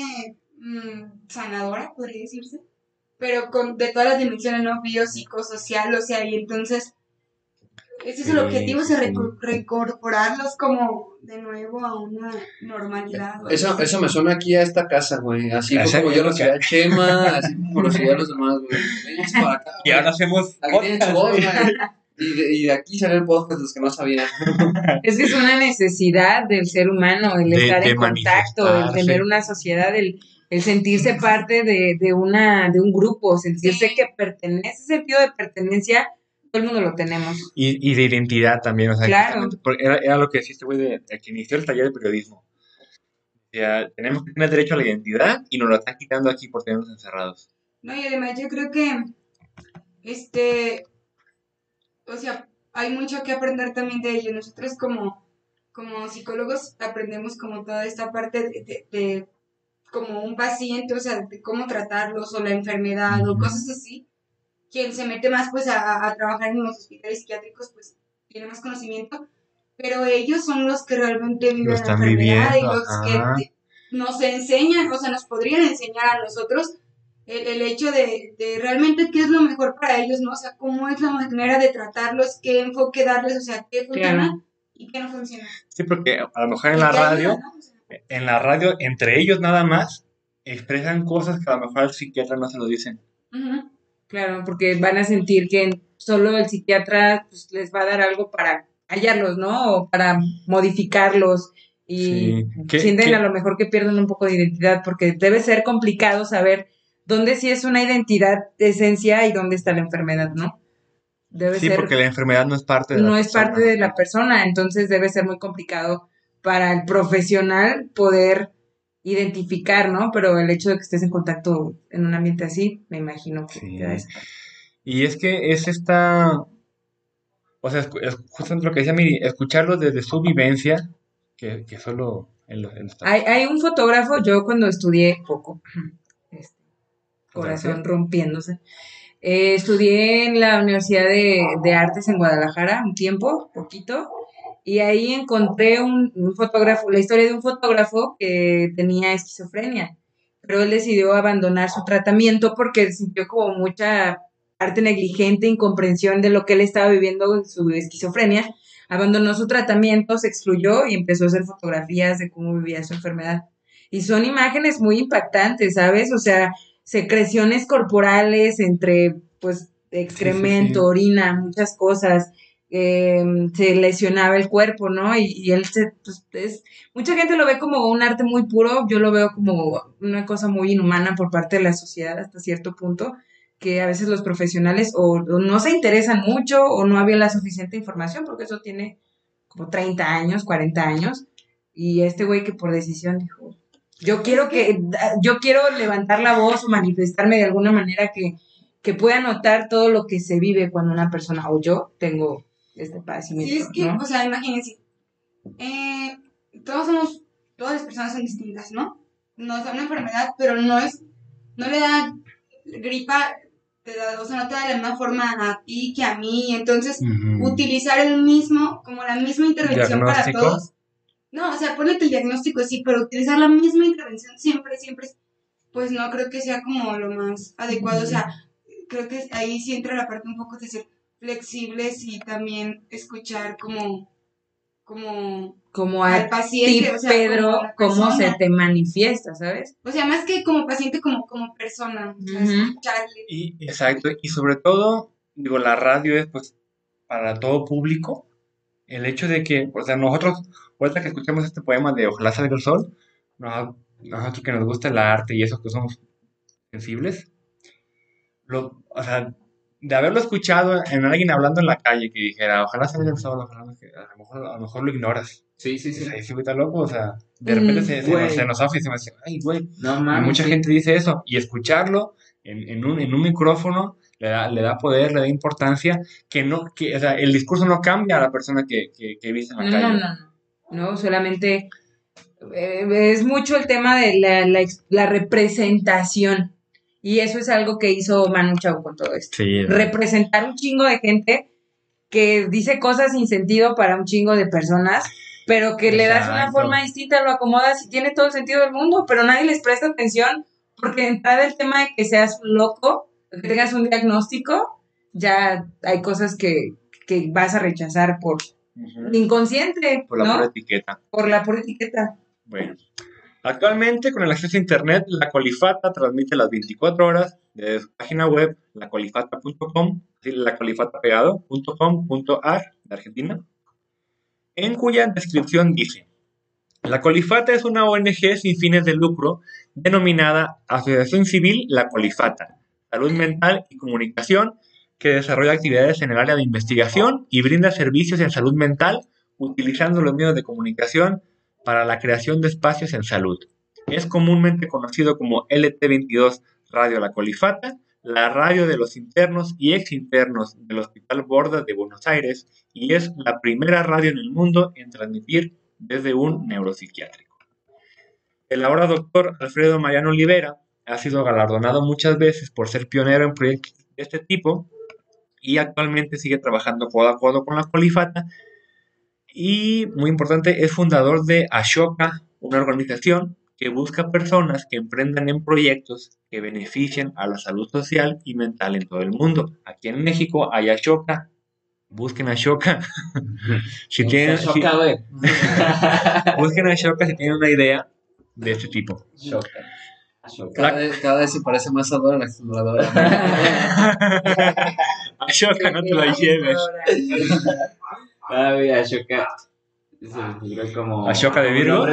mm, sanadora, podría decirse, pero con de todas las dimensiones, ¿no? Biopsicosocial, o sea, y entonces, ese es Sí, el objetivo, sí, es sí. reincorporarlos como de nuevo a una normalidad. Eso, eso me suena aquí a esta casa, güey. Así como yo lo lo que- a Chema, así como conocí a los demás, güey. Vénganse para acá, Y ahora hacemos podcast. Y de, y de aquí salió el podcast los que no sabían. Es que es una necesidad del ser humano, el De- estar de en contacto, el tener una sociedad, el, el sentirse parte de, de, una, de un grupo, sentirse Sí. que pertenece, ese sentido de pertenencia, el mundo lo tenemos. Y, y de identidad también. O sea, Claro. Era, era lo que decía este güey de, de que inició el taller de periodismo. O sea, tenemos que tener derecho a la identidad y nos lo están quitando aquí por tenernos encerrados. No, y además yo creo que, este, o sea, hay mucho que aprender también de ello. Nosotros como, como psicólogos aprendemos como toda esta parte de, de- de como un paciente, o sea, de cómo tratarlos o la enfermedad o cosas así. Quien se mete más pues a, a trabajar en los hospitales psiquiátricos pues tiene más conocimiento, pero ellos son los que realmente viven la están enfermedad viviendo, y los ajá. que nos enseñan, o sea, nos podrían enseñar a nosotros el, el hecho de, de realmente qué es lo mejor para ellos, ¿no? O sea, cómo es la manera de tratarlos, qué enfoque darles, o sea, qué funciona Claro. y qué no funciona. Sí, porque a lo mejor en la ayuda, radio, ¿no? O sea, en la radio, entre ellos nada más, expresan cosas que a lo mejor al psiquiatra no se lo dicen. ujú. Claro, porque van a sentir que solo el psiquiatra pues, les va a dar algo para callarlos, ¿no? O para modificarlos. Y Sí. ¿Qué- sienten qué- a lo mejor que pierden un poco de identidad, porque debe ser complicado saber dónde sí es una identidad de esencia y dónde está la enfermedad, ¿no? Debe Sí, ser, porque la enfermedad no es parte de la no es persona. parte de la persona, entonces debe ser muy complicado para el profesional poder identificar, ¿no? Pero el hecho de que estés en contacto en un ambiente así, me imagino que Sí. esa- Y es que es esta, o sea, es, es justamente lo que decía Miri, escucharlo desde su vivencia, que, que solo en los- en los- Hay, hay un fotógrafo, yo cuando estudié poco, este, corazón Gracias. rompiéndose, eh, estudié en la Universidad de, de Artes en Guadalajara un tiempo, poquito, y ahí encontré un, un fotógrafo, la historia de un fotógrafo que tenía esquizofrenia, pero él decidió abandonar su tratamiento porque sintió como mucha parte negligente, incomprensión de lo que él estaba viviendo en su esquizofrenia, abandonó su tratamiento, se excluyó y empezó a hacer fotografías de cómo vivía su enfermedad. Y son imágenes muy impactantes, ¿sabes? O sea, secreciones corporales entre, pues, excremento, sí. orina, muchas cosas. Eh, se lesionaba el cuerpo, ¿no? Y, y él se, pues, es, mucha gente lo ve como un arte muy puro, yo lo veo como una cosa muy inhumana por parte de la sociedad hasta cierto punto, que a veces los profesionales o, o no se interesan mucho o no había la suficiente información, porque eso tiene como 30 años, 40 años, y este güey que por decisión dijo, yo quiero que, yo quiero levantar la voz o manifestarme de alguna manera que, que pueda notar todo lo que se vive cuando una persona o yo tengo este padecimiento, Sí, es que, ¿no? o sea, imagínense, eh, todos somos, todas las personas son distintas, ¿no? Nos da una enfermedad, pero no es, no le da gripa, te da, o sea, no te da de la misma forma a ti que a mí, entonces utilizar el mismo, como la misma intervención para todos. No, o sea, ponle que el diagnóstico sí, pero utilizar la misma intervención siempre, siempre, pues no creo que sea como lo más adecuado. O sea, creo que ahí sí entra la parte un poco de ser flexibles y también escuchar como, como Como a al ti, paciente, o sea, Pedro, como cómo se te manifiesta, ¿sabes? O sea, más que como paciente, como, como persona. sea, Ujú. escucharle. Y, exacto, y sobre todo, digo, la radio es pues para todo público. El hecho de que, o sea, nosotros, ahorita que escuchamos este poema de Ojalá salga el sol, nos- nosotros que nos gusta el arte y eso que somos sensibles, lo, o sea, de haberlo escuchado en alguien hablando en la calle que dijera, ojalá salga el sol, ojalá, no sé qué", a lo mejor, a lo mejor lo ignoras. Sí, sí, sí. Ay, sí, güey, está loco, o sea, de repente Mm, se, se, nos, se nos afa y se me hace, ay, güey, No y mames. mucha sí. gente dice eso, y escucharlo en, en un, en un micrófono le da, le da poder, le da importancia, que no, que, o sea, el discurso no cambia a la persona que, que, que viste en la No, calle. no, no, no. No, solamente eh, es mucho el tema de la, la la representación. Y eso es algo que hizo Manu Chao con todo esto. Sí, Representar un chingo de gente que dice cosas sin sentido para un chingo de personas, pero que le das una forma distinta, lo acomodas y tiene todo el sentido del mundo, pero nadie les presta atención porque de entrada el tema de que seas loco, que tengas un diagnóstico, ya hay cosas que, que vas a rechazar por inconsciente, por la ¿no? pura etiqueta. Por la pura etiqueta. Bueno, actualmente con el acceso a internet, la Colifata transmite las 24 horas desde su página web, lacolifata.com, lacolifata.pegado.com.ar de Argentina, en cuya descripción dice, la Colifata es una ONG sin fines de lucro denominada Asociación Civil La Colifata, Salud Mental y Comunicación, que desarrolla actividades en el área de investigación y brinda servicios en salud mental utilizando los medios de comunicación para la creación de espacios en salud. Es comúnmente conocido como LT22 Radio La Colifata, la radio de los internos y exinternos del Hospital Borda de Buenos Aires y es la primera radio en el mundo en transmitir desde un neuropsiquiátrico. El ahora doctor Alfredo Mariano Olivera ha sido galardonado muchas veces por ser pionero en proyectos de este tipo y actualmente sigue trabajando codo a codo con la Colifata y, muy importante, es fundador de Ashoka, una organización que busca personas que emprendan en proyectos que beneficien a la salud social y mental en todo el mundo. Aquí en México hay Ashoka. Busquen Ashoka. si tienen, si- güey. busquen Ashoka si tienen una idea de este tipo. Choca. Cada, vez- cada vez se parece más a Dora la exploradora. Ashoka, no te la lleves. Ah, güey, Ashoka. Se me figuró como. ¿Ashoka de Virgo?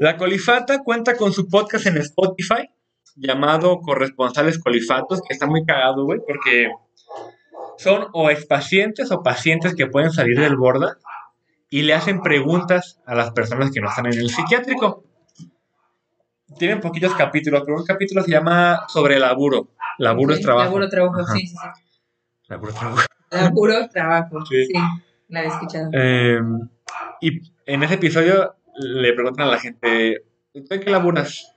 La Colifata cuenta con su podcast en Spotify llamado Corresponsales Colifatos, que está muy cagado, güey, porque son o expacientes o pacientes que pueden salir del borda y le hacen preguntas a las personas que no están en el psiquiátrico. Tienen poquitos capítulos, pero un capítulo se llama sobre laburo. Laburo es trabajo. Laburo, trabajo, Ajá. sí, sí, sí. Laburo, trabajo. Laburo, trabajo, Sí. sí. La he escuchado. Eh, Y en ese episodio le preguntan a la gente, ¿tú en qué laburas?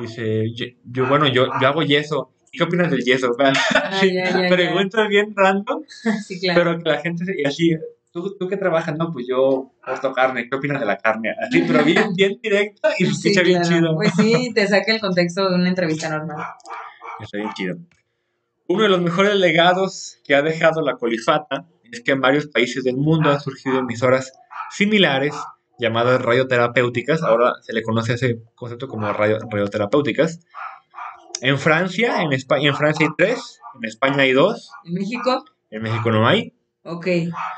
Dice, yo, yo, bueno, yo, yo hago yeso. ¿Qué opinas del yeso? Ah, ya, ya, ya. Preguntas bien random, Sí, claro. pero que la gente, y así, ¿tú, ¿tú qué trabajas? No, pues yo corto carne, ¿qué opinas de la carne? Así, pero bien, bien directo y se Sí, escucha bien claro. chido. Pues sí, te saca el contexto de una entrevista normal. Está bien chido. Uno de los mejores legados que ha dejado la colifata es que en varios países del mundo han surgido emisoras similares llamadas radioterapéuticas. Ahora se le conoce ese concepto como radio- radioterapéuticas. En Francia, en España, en Francia hay tres, en España hay dos, En México, en México no hay. ok,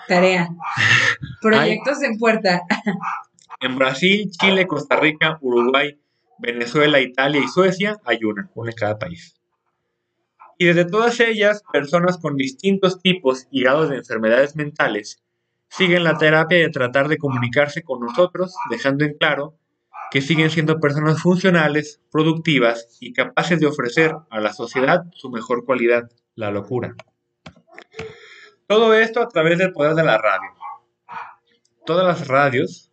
tarea. Proyectos en puerta. En Brasil, Chile, Costa Rica, Uruguay, Venezuela, Italia y Suecia hay una, una en cada país. Y desde todas ellas, personas con distintos tipos y grados de enfermedades mentales siguen la terapia de tratar de comunicarse con nosotros, dejando en claro que siguen siendo personas funcionales, productivas y capaces de ofrecer a la sociedad su mejor cualidad, la locura. Todo esto a través del poder de la radio. Todas las radios,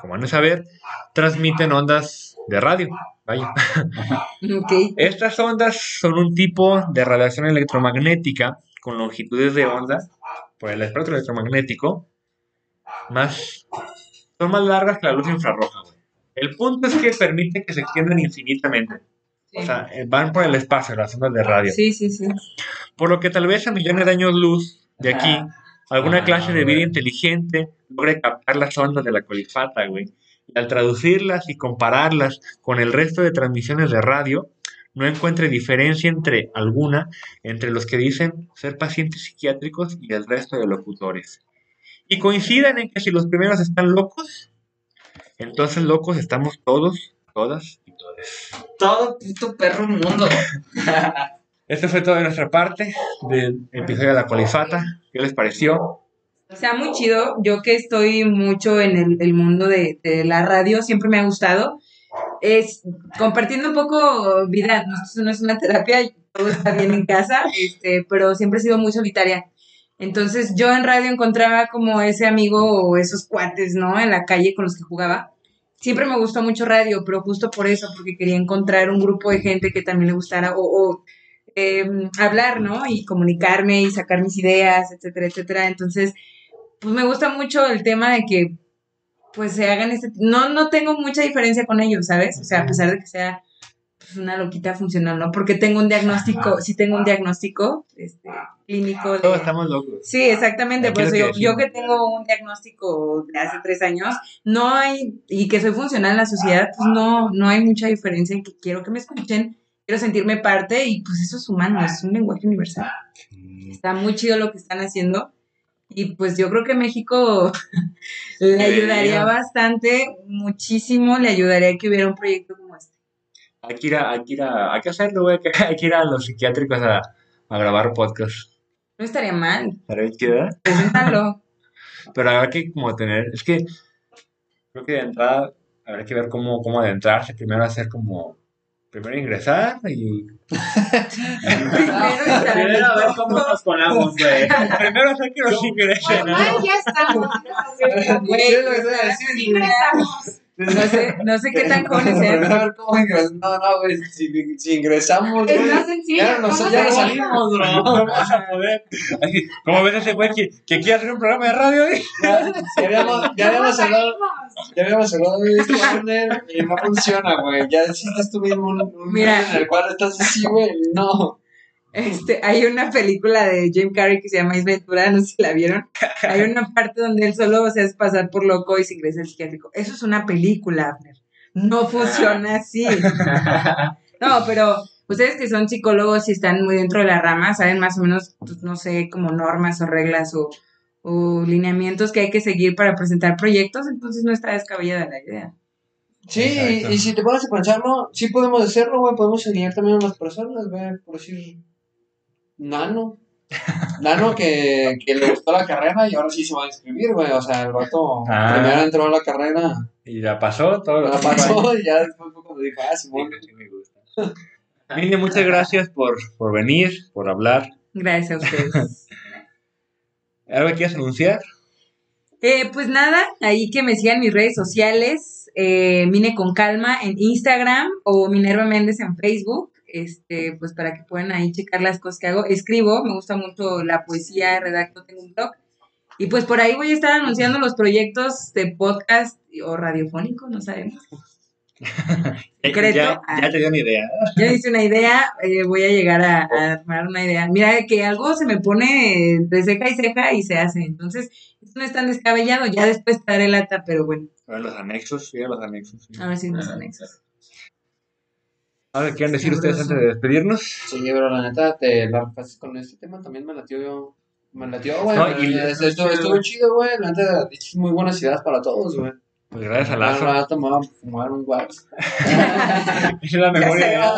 como van a saber, transmiten ondas de radio. Vaya. Ok. Estas ondas son un tipo de radiación electromagnética con longitudes de onda por el espectro electromagnético más son más largas que la luz infrarroja. güey. El punto es que permite que se extiendan infinitamente. O sea, van por el espacio las ondas de radio. Sí, sí, sí. Por lo que tal vez a millones de años luz de aquí, alguna Ah, clase de vida inteligente logre captar las ondas de la colifata, güey. Y al traducirlas y compararlas con el resto de transmisiones de radio, no encuentre diferencia entre alguna entre los que dicen ser pacientes psiquiátricos y el resto de locutores. Y coinciden en que si los primeros están locos, entonces locos estamos todos, todas y todos. Todo puto perro mundo. Esto fue todo de nuestra parte del episodio de la colifata. ¿Qué les pareció? O sea, muy chido. Yo que estoy mucho en el, el mundo de, de la radio, siempre me ha gustado. Es compartiendo un poco vida. No, esto no es una terapia, todo está bien en casa, este, pero siempre he sido muy solitaria. Entonces yo en radio encontraba como ese amigo o esos cuates, ¿no? En la calle con los que jugaba. Siempre me gustó mucho radio, pero justo por eso, porque quería encontrar un grupo de gente que también le gustara o, o, eh, hablar, ¿no? Y comunicarme y sacar mis ideas, etcétera, etcétera. Entonces, pues me gusta mucho el tema de que pues se hagan este no no tengo mucha diferencia con ellos, ¿sabes? O sea, a pesar de que sea pues, una loquita funcional, ¿no? Porque tengo un diagnóstico, sí tengo un diagnóstico este clínico de Todos estamos locos. Sí, exactamente. Lo que yo, yo que tengo un diagnóstico de hace tres años, no hay, y que soy funcional en la sociedad, pues no, no hay mucha diferencia en que quiero que me escuchen, quiero sentirme parte, y pues eso es humano, es un lenguaje universal. Está muy chido lo que están haciendo. Y pues yo creo que México le ayudaría bastante, muchísimo, le ayudaría que hubiera un proyecto como este. Hay que ir a, hay que ir a, hay que hacerlo, güey. Hay que- ir a los psiquiátricos a, a grabar podcast. No estaría mal, Estaría chido, ¿eh? preséntalo. Pero habrá que como tener, es que creo que de entrada habrá que ver cómo, cómo adentrarse. Primero hacer como, primero ingresar y Primero a ver cómo nos colamos, güey. primero hacer que nos ingresen, ¿no? Ay, ya estamos. Güey, ingresamos. No sé, no sé qué tan jóvenes sean. a ver cómo ingresamos. No, no, güey. Si, si ingresamos, Es güey. más sencillo. Ya no, ¿cómo ya no se- salimos, bro. No vamos a poder. ¿Cómo ves a ese güey que, que quiere hacer un programa de radio? eh? Ya, ya habíamos, ya habíamos ¿Cómo hablado. Ya habíamos hablado de esto, y no funciona, güey. Ya hiciste tú mismo un, un Mira. en el cual estás así, güey. No. Este, hay una película de Jim Carrey que se llama Ace Ventura, no sé si la vieron. Hay una parte donde él solo se hace pasar por loco y se ingresa al psiquiátrico. Eso es una película, Abner. No funciona así. No, pero ustedes que son psicólogos y están muy dentro de la rama, saben más o menos, pues, no sé, como normas o reglas o, o lineamientos que hay que seguir para presentar proyectos, entonces no está descabellada la idea. Sí, Exacto. y si te pones a pensarlo, sí podemos hacerlo, güey. Podemos enseñar también a las personas, güey. Por decir, Nano. Nano que, que le gustó la carrera y ahora sí se va a inscribir, güey. O sea, el vato Ah. primero entró a la carrera, Y la pasó todo la pasó y ya después fue cuando dijo, ah, Simón. Sí, me gusta. Mine, muchas gracias por, por venir, por hablar. Gracias a ustedes. ¿Algo que quieras anunciar? Eh, pues nada, ahí que me sigan mis redes sociales, eh, Mine con Calma en Instagram o Minerva Méndez en Facebook, este, pues para que puedan ahí checar las cosas que hago. Escribo, me gusta mucho la poesía, redacto, tengo un blog. Y pues por ahí voy a estar anunciando los proyectos de podcast o radiofónico, no sabemos. Concreto. Ya, ya te dio una idea. Ya hice una idea, eh, voy a llegar a, a armar una idea. Mira que algo se me pone de ceja y ceja y se hace. Entonces, esto no es tan descabellado. Ya después te daré lata, pero bueno, A ver los anexos, sí, a los anexos. sí. a ver si nos Ah, anexas. Ahora, ¿quieren decir ustedes antes de despedirnos? Sí, pero la neta, te la con este tema también me latió yo. Me latió, güey. No, y- estuvo, estuvo chido, güey. La neta, dices muy buenas ideas para todos, güey. Pues gracias a Lazo. rato me voy a fumar un wax. Esa es la mejor idea.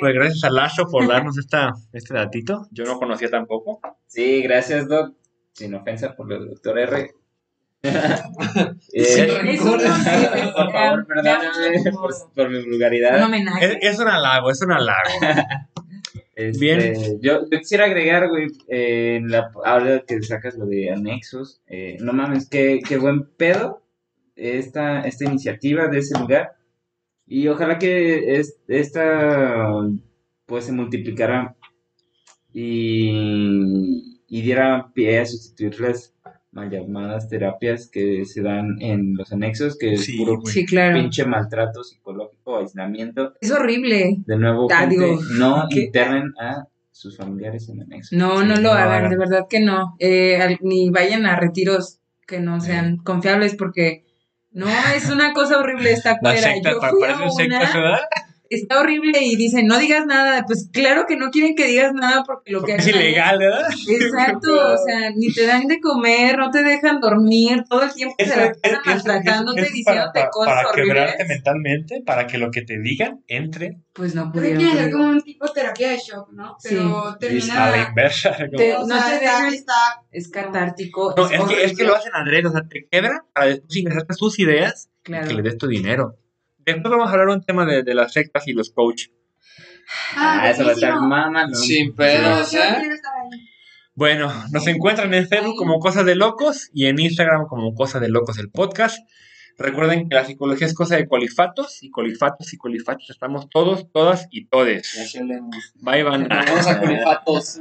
Pues gracias a Lazo por darnos esta, este datito. Yo no conocía tampoco. Sí, gracias, Doc. Sin ofensa por el doctor R. Eh, por favor, perdóname por, por mi Un vulgaridad. homenaje. Es, es un halago, es un halago. Este, Bien. Yo, yo quisiera agregar, güey, eh, en la, ahora que sacas lo de anexos, eh, no mames, qué, qué buen pedo esta, esta iniciativa de ese lugar. Y ojalá que es- esta pues se multiplicara y, y diera pie a sustituir las mal llamadas terapias que se dan en los anexos, que es puro güey. Sí, claro. pinche maltrato psicológico, aislamiento. Es horrible. De nuevo, Ah, gente, digo, no ¿qué? internen a sus familiares en anexos. No, no Sí, lo no hagan, hagan. de verdad que no. Eh, al- ni vayan a retiros que no sean confiables porque no, es una cosa horrible esta La cuera. secta, Yo fui a una. Está horrible y dicen, no digas nada. Pues claro que no quieren que digas nada porque lo Porque que es ilegal, ¿verdad? Exacto, o sea, ni te dan de comer, no te dejan dormir, todo el tiempo Eso se la es- pasan maltratándote, es diciéndote para, cosas para horribles. quebrarte mentalmente, para que lo que te digan entre Pues no que pudieron. ser conmigo. como un tipo terapia de shock, ¿no? Sí. Pero a la termina... inversa. como- Te- no sea, te está- dejan- está- Es catártico. No, es que, es que lo hacen adrede, o sea, te quebran para después ingresarte sus ideas Claro. y que le des tu dinero. Después vamos a hablar un tema de, de las sectas y los coach. Ah, eso va a estar ¿no? Sin pedos, ¿eh? Bueno, nos encuentran en Facebook como Cosas de Locos y en Instagram como Cosas de Locos el podcast. Recuerden que la psicología es cosa de colifatos y colifatos y colifatos estamos todos, todas y todes. Ya se leemos. Bye, banda. Vamos a colifatos.